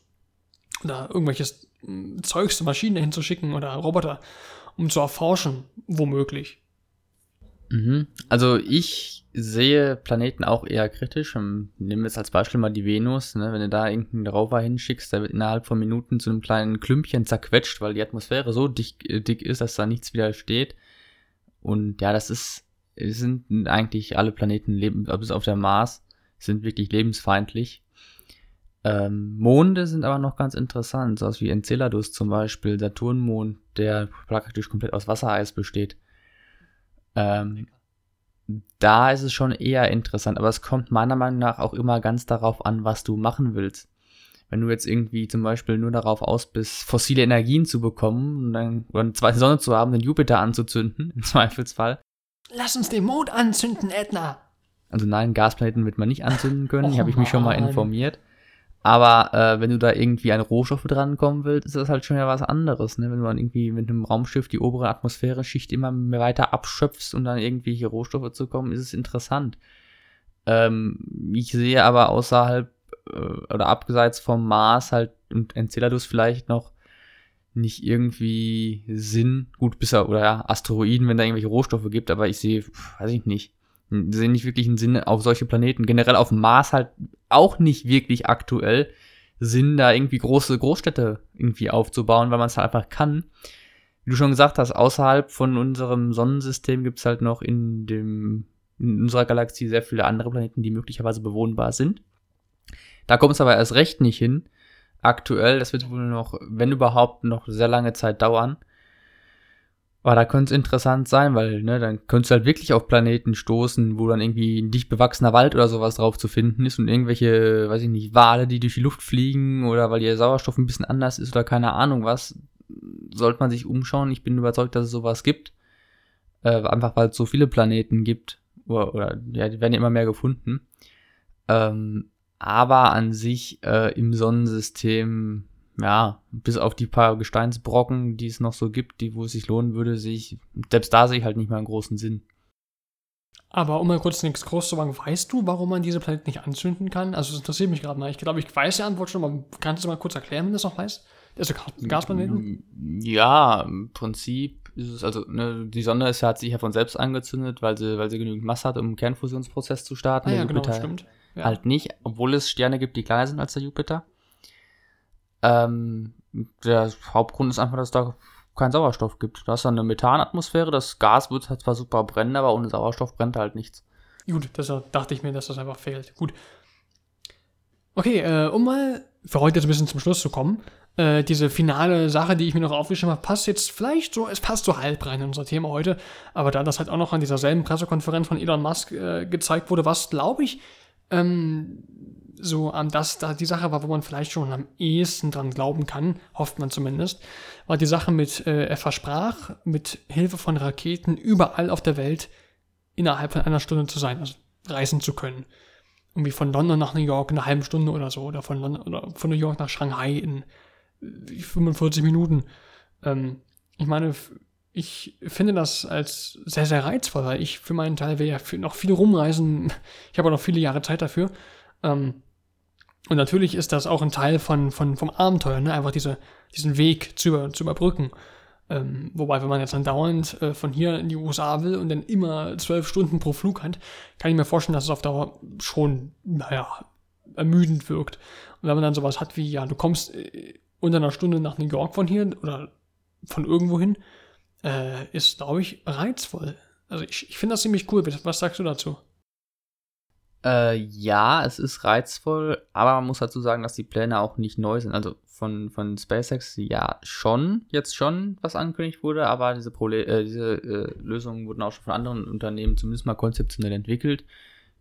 oder irgendwelches hm, Zeugs, Maschinen hinzuschicken oder Roboter, um zu erforschen, womöglich. Mhm. Also ich sehe Planeten auch eher kritisch. Ähm, nehmen wir jetzt als Beispiel mal die Venus. Ne? Wenn du da irgendeinen Rover hinschickst, der wird innerhalb von Minuten zu einem kleinen Klümpchen zerquetscht, weil die Atmosphäre so dick, äh, dick ist, dass da nichts wieder steht. Und ja, das ist, sind eigentlich alle Planeten, leben, bis auf der Mars, sind wirklich lebensfeindlich. Ähm, Monde sind aber noch ganz interessant, so wie Enceladus zum Beispiel, Saturnmond, der praktisch komplett aus Wassereis besteht. Ähm, da ist es schon eher interessant, aber es kommt meiner Meinung nach auch immer ganz darauf an, was du machen willst. Wenn du jetzt irgendwie zum Beispiel nur darauf aus bist, fossile Energien zu bekommen und dann oder eine zweite Sonne zu haben, den Jupiter anzuzünden, im Zweifelsfall. Lass uns den Mond anzünden, Edna! Also nein, Gasplaneten wird man nicht anzünden können, hier habe ich mich schon mal informiert. Aber äh, wenn du da irgendwie an Rohstoffe drankommen willst, ist das halt schon ja was anderes. Ne? Wenn du dann irgendwie mit einem Raumschiff die obere Atmosphäre-Schicht immer mehr weiter abschöpfst und dann irgendwie hier Rohstoffe zu kommen, ist es interessant. Ähm, ich sehe aber außerhalb äh, oder abseits vom Mars halt und Enceladus vielleicht noch nicht irgendwie Sinn, gut, bis er, oder ja, Asteroiden, wenn da irgendwelche Rohstoffe gibt, aber ich sehe, weiß ich nicht, sehe nicht wirklich einen Sinn auf solche Planeten. Generell auf dem Mars halt auch nicht wirklich aktuell Sinn, da irgendwie große Großstädte irgendwie aufzubauen, weil man es halt einfach kann. Wie du schon gesagt hast, außerhalb von unserem Sonnensystem gibt's halt noch in dem in unserer Galaxie sehr viele andere Planeten, die möglicherweise bewohnbar sind. Da kommt es aber erst recht nicht hin. Aktuell, das wird wohl noch, wenn überhaupt, noch sehr lange Zeit dauern. Aber da könnte es interessant sein, weil, ne, dann könntest du halt wirklich auf Planeten stoßen, wo dann irgendwie ein dicht bewachsener Wald oder sowas drauf zu finden ist und irgendwelche, weiß ich nicht, Wale, die durch die Luft fliegen oder weil ihr Sauerstoff ein bisschen anders ist oder keine Ahnung was, sollte man sich umschauen. Ich bin überzeugt, dass es sowas gibt. Äh, einfach weil es so viele Planeten gibt. Oder, oder, ja, die werden ja immer mehr gefunden. Ähm, aber an sich äh, im Sonnensystem ja, bis auf die paar Gesteinsbrocken, die es noch so gibt, die, wo es sich lohnen würde, sehe ich, selbst da sehe ich halt nicht mal einen großen Sinn. Aber um mal kurz nichts groß zu machen, weißt du, warum man diese Planeten nicht anzünden kann? Also, das interessiert mich gerade mal. Ich glaube, ich weiß die Antwort schon, aber kannst du mal kurz erklären, wenn du das noch weißt? Also Gasplaneten? Ja, im Prinzip ist es, also, ne, die Sonne ist, hat sich ja von selbst angezündet, weil sie, weil sie genügend Masse hat, um einen Kernfusionsprozess zu starten. Ah, ja, genau, stimmt. Ja. Halt nicht, obwohl es Sterne gibt, die kleiner sind als der Jupiter. Ähm, der Hauptgrund ist einfach, dass es da keinen Sauerstoff gibt. Da ist dann eine Methanatmosphäre, das Gas wird halt zwar super brennen, aber ohne Sauerstoff brennt halt nichts. Gut, deshalb dachte ich mir, dass das einfach fehlt. Gut. Okay, äh, um mal für heute jetzt ein bisschen zum Schluss zu kommen, äh, diese finale Sache, die ich mir noch aufgeschrieben habe, passt jetzt vielleicht so, es passt so halb rein in unser Thema heute, aber da das halt auch noch an dieser selben Pressekonferenz von Elon Musk äh, gezeigt wurde, was, glaube ich, ähm, so an das da die Sache war, wo man vielleicht schon am ehesten dran glauben kann, hofft man zumindest, war die Sache mit, äh, er versprach, mit Hilfe von Raketen überall auf der Welt innerhalb von einer Stunde zu sein, also reisen zu können. Irgendwie von London nach New York in einer halben Stunde oder so, oder von, London, oder von New York nach Shanghai in 45 Minuten. Ähm, ich meine, ich finde das als sehr, sehr reizvoll, weil ich für meinen Teil will ja noch viel rumreisen. Ich habe auch noch viele Jahre Zeit dafür. Ähm, und natürlich ist das auch ein Teil von, von, vom Abenteuer, ne? einfach diese, diesen Weg zu, über, zu überbrücken. Ähm, wobei, wenn man jetzt dann dauernd äh, von hier in die USA will und dann immer zwölf Stunden pro Flug hat, kann ich mir vorstellen, dass es auf Dauer schon, naja, ermüdend wirkt. Und wenn man dann sowas hat wie, ja, du kommst äh, unter einer Stunde nach New York von hier oder von irgendwo hin, äh, ist, glaube ich, reizvoll. Also ich, ich finde das ziemlich cool. Was sagst du dazu? Äh, ja, es ist reizvoll, aber man muss dazu sagen, dass die Pläne auch nicht neu sind. Also von, von SpaceX ja schon, jetzt schon, was angekündigt wurde, aber diese, Prole äh, diese äh, Lösungen wurden auch schon von anderen Unternehmen zumindest mal konzeptionell entwickelt,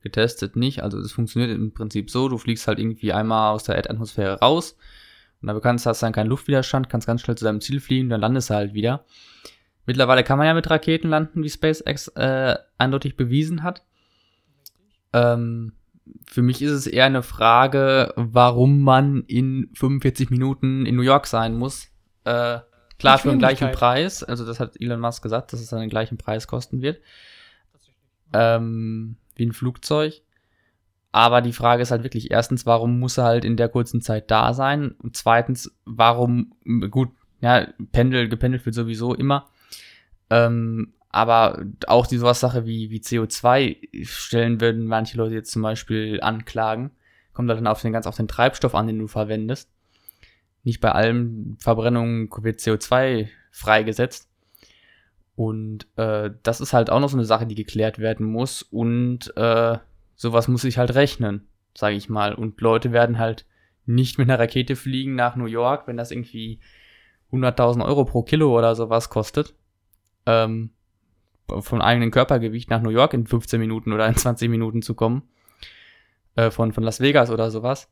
getestet nicht. Also es funktioniert im Prinzip so, du fliegst halt irgendwie einmal aus der Erdatmosphäre raus und dann kannst, hast dann keinen Luftwiderstand, kannst ganz schnell zu deinem Ziel fliegen, dann landest du halt wieder. Mittlerweile kann man ja mit Raketen landen, wie SpaceX äh, eindeutig bewiesen hat. Ähm, für mich ist es eher eine Frage, warum man in 45 Minuten in New York sein muss. Äh, klar, für den gleichen Preis. Also das hat Elon Musk gesagt, dass es dann den gleichen Preis kosten wird. Ähm, wie ein Flugzeug. Aber die Frage ist halt wirklich, erstens, warum muss er halt in der kurzen Zeit da sein? Und zweitens, warum, gut, ja, pendel, gependelt wird sowieso immer. Ähm, aber auch die sowas Sache wie, wie CO2 stellen würden manche Leute jetzt zum Beispiel anklagen. Kommt halt dann auf den ganz auf den Treibstoff an, den du verwendest. Nicht bei allen Verbrennungen wird CO2 freigesetzt. Und äh, das ist halt auch noch so eine Sache, die geklärt werden muss. Und äh, sowas muss sich halt rechnen, sage ich mal. Und Leute werden halt nicht mit einer Rakete fliegen nach New York, wenn das irgendwie 100.000 Euro pro Kilo oder sowas kostet. Ähm, vom eigenen Körpergewicht nach New York in 15 Minuten oder in 20 Minuten zu kommen. Äh, von, von Las Vegas oder sowas.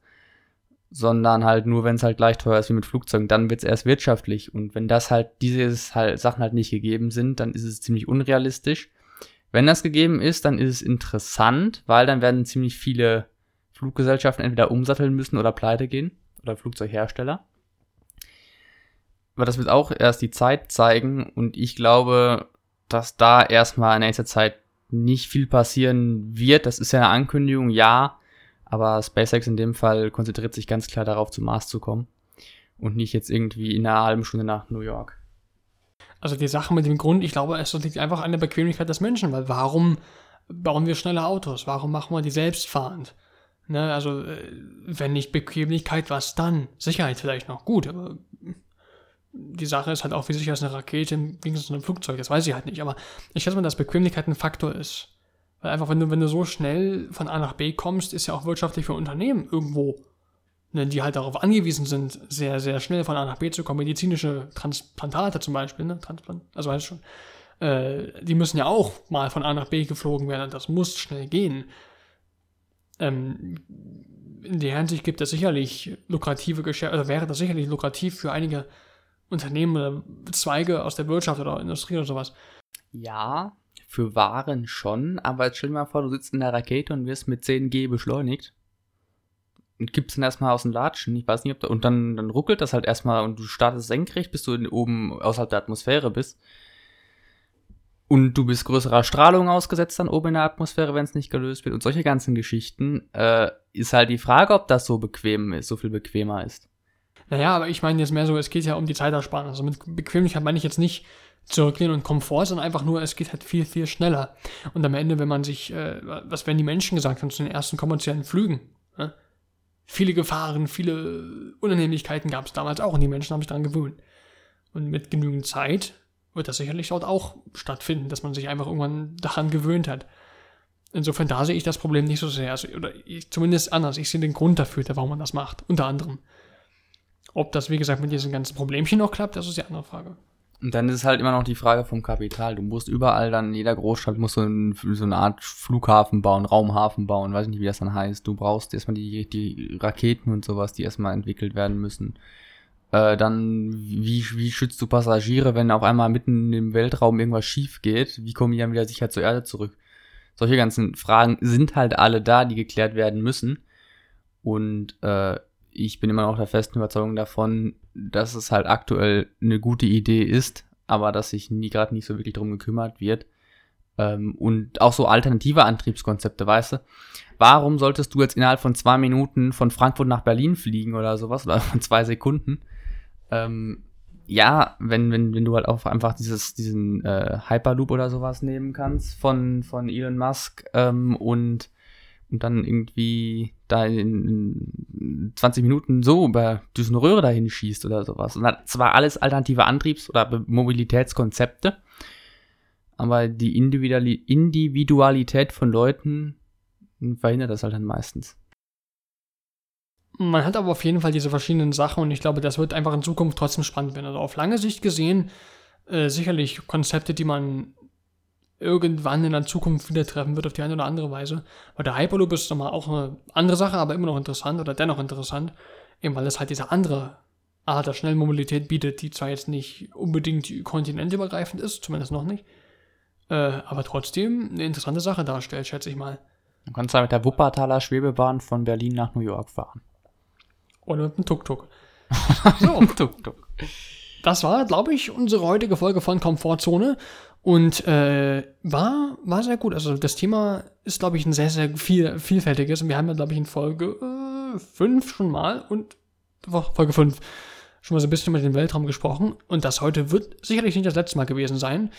Sondern halt nur, wenn es halt gleich teuer ist wie mit Flugzeugen, dann wird es erst wirtschaftlich. Und wenn das halt, diese halt, Sachen halt nicht gegeben sind, dann ist es ziemlich unrealistisch. Wenn das gegeben ist, dann ist es interessant, weil dann werden ziemlich viele Fluggesellschaften entweder umsatteln müssen oder pleite gehen. Oder Flugzeughersteller. Aber das wird auch erst die Zeit zeigen und ich glaube, dass da erstmal in nächster Zeit nicht viel passieren wird. Das ist ja eine Ankündigung, ja. Aber SpaceX in dem Fall konzentriert sich ganz klar darauf, zum Mars zu kommen. Und nicht jetzt irgendwie in einer halben Stunde nach New York. Also die Sache mit dem Grund, ich glaube, es liegt einfach an der Bequemlichkeit des Menschen, weil warum bauen wir schnelle Autos? Warum machen wir die selbstfahrend? Ne, also, äh, wenn nicht Bequemlichkeit, was dann? Sicherheit vielleicht noch gut, aber die Sache ist halt auch, wie sicher ist eine Rakete im Gegensatz zu einem Flugzeug, das weiß ich halt nicht. Aber ich schätze mal, dass Bequemlichkeit ein Faktor ist. Weil einfach, wenn du, wenn du so schnell von A nach B kommst, ist ja auch wirtschaftlich für Unternehmen irgendwo, ne, die halt darauf angewiesen sind, sehr, sehr schnell von A nach B zu kommen. Medizinische Transplantate zum Beispiel, ne? Transplant, also weißt du schon. Äh, die müssen ja auch mal von A nach B geflogen werden. Das muss schnell gehen. Ähm, in der Hinsicht gibt es sicherlich lukrative Geschäfte, oder wäre das sicherlich lukrativ für einige Unternehmen oder Zweige aus der Wirtschaft oder Industrie oder sowas. Ja, für Waren schon, aber jetzt stell dir mal vor, du sitzt in der Rakete und wirst mit 10G beschleunigt und gibst dann erstmal aus dem Latschen. Ich weiß nicht, ob da, und dann, dann ruckelt das halt erstmal und du startest senkrecht, bis du oben außerhalb der Atmosphäre bist. Und du bist größerer Strahlung ausgesetzt dann oben in der Atmosphäre, wenn es nicht gelöst wird. Und solche ganzen Geschichten, äh, ist halt die Frage, ob das so bequem ist, so viel bequemer ist. Naja, aber ich meine jetzt mehr so, es geht ja um die Zeitersparnis. Also mit Bequemlichkeit meine ich jetzt nicht, zurücklehnen und Komfort, sondern einfach nur, es geht halt viel, viel schneller. Und am Ende, wenn man sich, äh, was werden die Menschen gesagt haben zu den ersten kommerziellen Flügen? Ne? Viele Gefahren, viele Unannehmlichkeiten gab es damals auch und die Menschen haben sich daran gewöhnt. Und mit genügend Zeit wird das sicherlich dort auch stattfinden, dass man sich einfach irgendwann daran gewöhnt hat. Insofern, da sehe ich das Problem nicht so sehr. Also, oder ich, zumindest anders. Ich sehe den Grund dafür, warum man das macht. Unter anderem. Ob das, wie gesagt, mit diesen ganzen Problemchen noch klappt, das ist die andere Frage. Und dann ist es halt immer noch die Frage vom Kapital. Du musst überall dann, in jeder Großstadt musst du ein, so eine Art Flughafen bauen, Raumhafen bauen, weiß nicht, wie das dann heißt. Du brauchst erstmal die, die Raketen und sowas, die erstmal entwickelt werden müssen. Äh, dann, wie, wie schützt du Passagiere, wenn auf einmal mitten im Weltraum irgendwas schief geht? Wie kommen die dann wieder sicher zur Erde zurück? Solche ganzen Fragen sind halt alle da, die geklärt werden müssen. Und äh, ich bin immer noch der festen Überzeugung davon, dass es halt aktuell eine gute Idee ist, aber dass sich nie gerade nicht so wirklich drum gekümmert wird. Ähm, und auch so alternative Antriebskonzepte, weißt du? Warum solltest du jetzt innerhalb von zwei Minuten von Frankfurt nach Berlin fliegen oder sowas oder von zwei Sekunden? Ähm, ja, wenn, wenn, wenn du halt auch einfach dieses, diesen äh, Hyperloop oder sowas nehmen kannst von, von Elon Musk ähm, und und dann irgendwie da in 20 Minuten so über diesen Röhre dahin schießt oder sowas. Und das war alles alternative Antriebs- oder Mobilitätskonzepte. Aber die Individualität von Leuten verhindert das halt dann meistens. Man hat aber auf jeden Fall diese verschiedenen Sachen und ich glaube, das wird einfach in Zukunft trotzdem spannend werden. Also auf lange Sicht gesehen, äh, sicherlich Konzepte, die man irgendwann in der Zukunft wieder treffen wird auf die eine oder andere Weise. Weil der Hyperloop ist nochmal auch eine andere Sache, aber immer noch interessant oder dennoch interessant, eben weil es halt diese andere Art der Schnellmobilität bietet, die zwar jetzt nicht unbedingt kontinentübergreifend ist, zumindest noch nicht, äh, aber trotzdem eine interessante Sache darstellt, schätze ich mal. Du kannst da mit der Wuppertaler Schwebebahn von Berlin nach New York fahren. Oder mit einem Tuk-Tuk. so, Tuk-Tuk. Das war, glaube ich, unsere heutige Folge von Komfortzone. Und äh, war, war sehr gut. Also das Thema ist, glaube ich, ein sehr, sehr viel, vielfältiges. Und wir haben ja, glaube ich, in Folge 5 äh, schon mal und Folge 5 schon mal so ein bisschen über den Weltraum gesprochen. Und das heute wird sicherlich nicht das letzte Mal gewesen sein.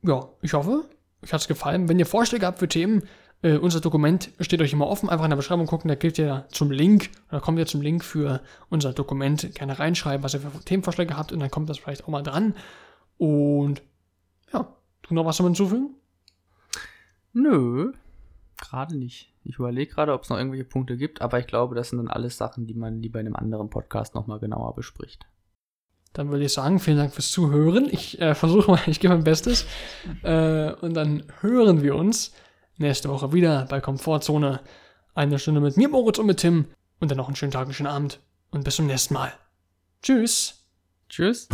Ja, ich hoffe, euch hat es gefallen. Wenn ihr Vorschläge habt für Themen, äh, unser Dokument steht euch immer offen. Einfach in der Beschreibung gucken, da klickt ihr zum Link, oder kommt ihr zum Link für unser Dokument. Gerne reinschreiben, was ihr für Themenvorschläge habt und dann kommt das vielleicht auch mal dran. Und ja, du noch was zum hinzufügen? Nö, gerade nicht. Ich überlege gerade, ob es noch irgendwelche Punkte gibt, aber ich glaube, das sind dann alles Sachen, die man lieber in einem anderen Podcast nochmal genauer bespricht. Dann würde ich sagen, vielen Dank fürs Zuhören. Ich äh, versuche mal, ich gebe mein Bestes. Äh, und dann hören wir uns nächste Woche wieder bei Komfortzone. Eine Stunde mit mir, Moritz und mit Tim. Und dann noch einen schönen Tag, einen schönen Abend. Und bis zum nächsten Mal. Tschüss. Tschüss.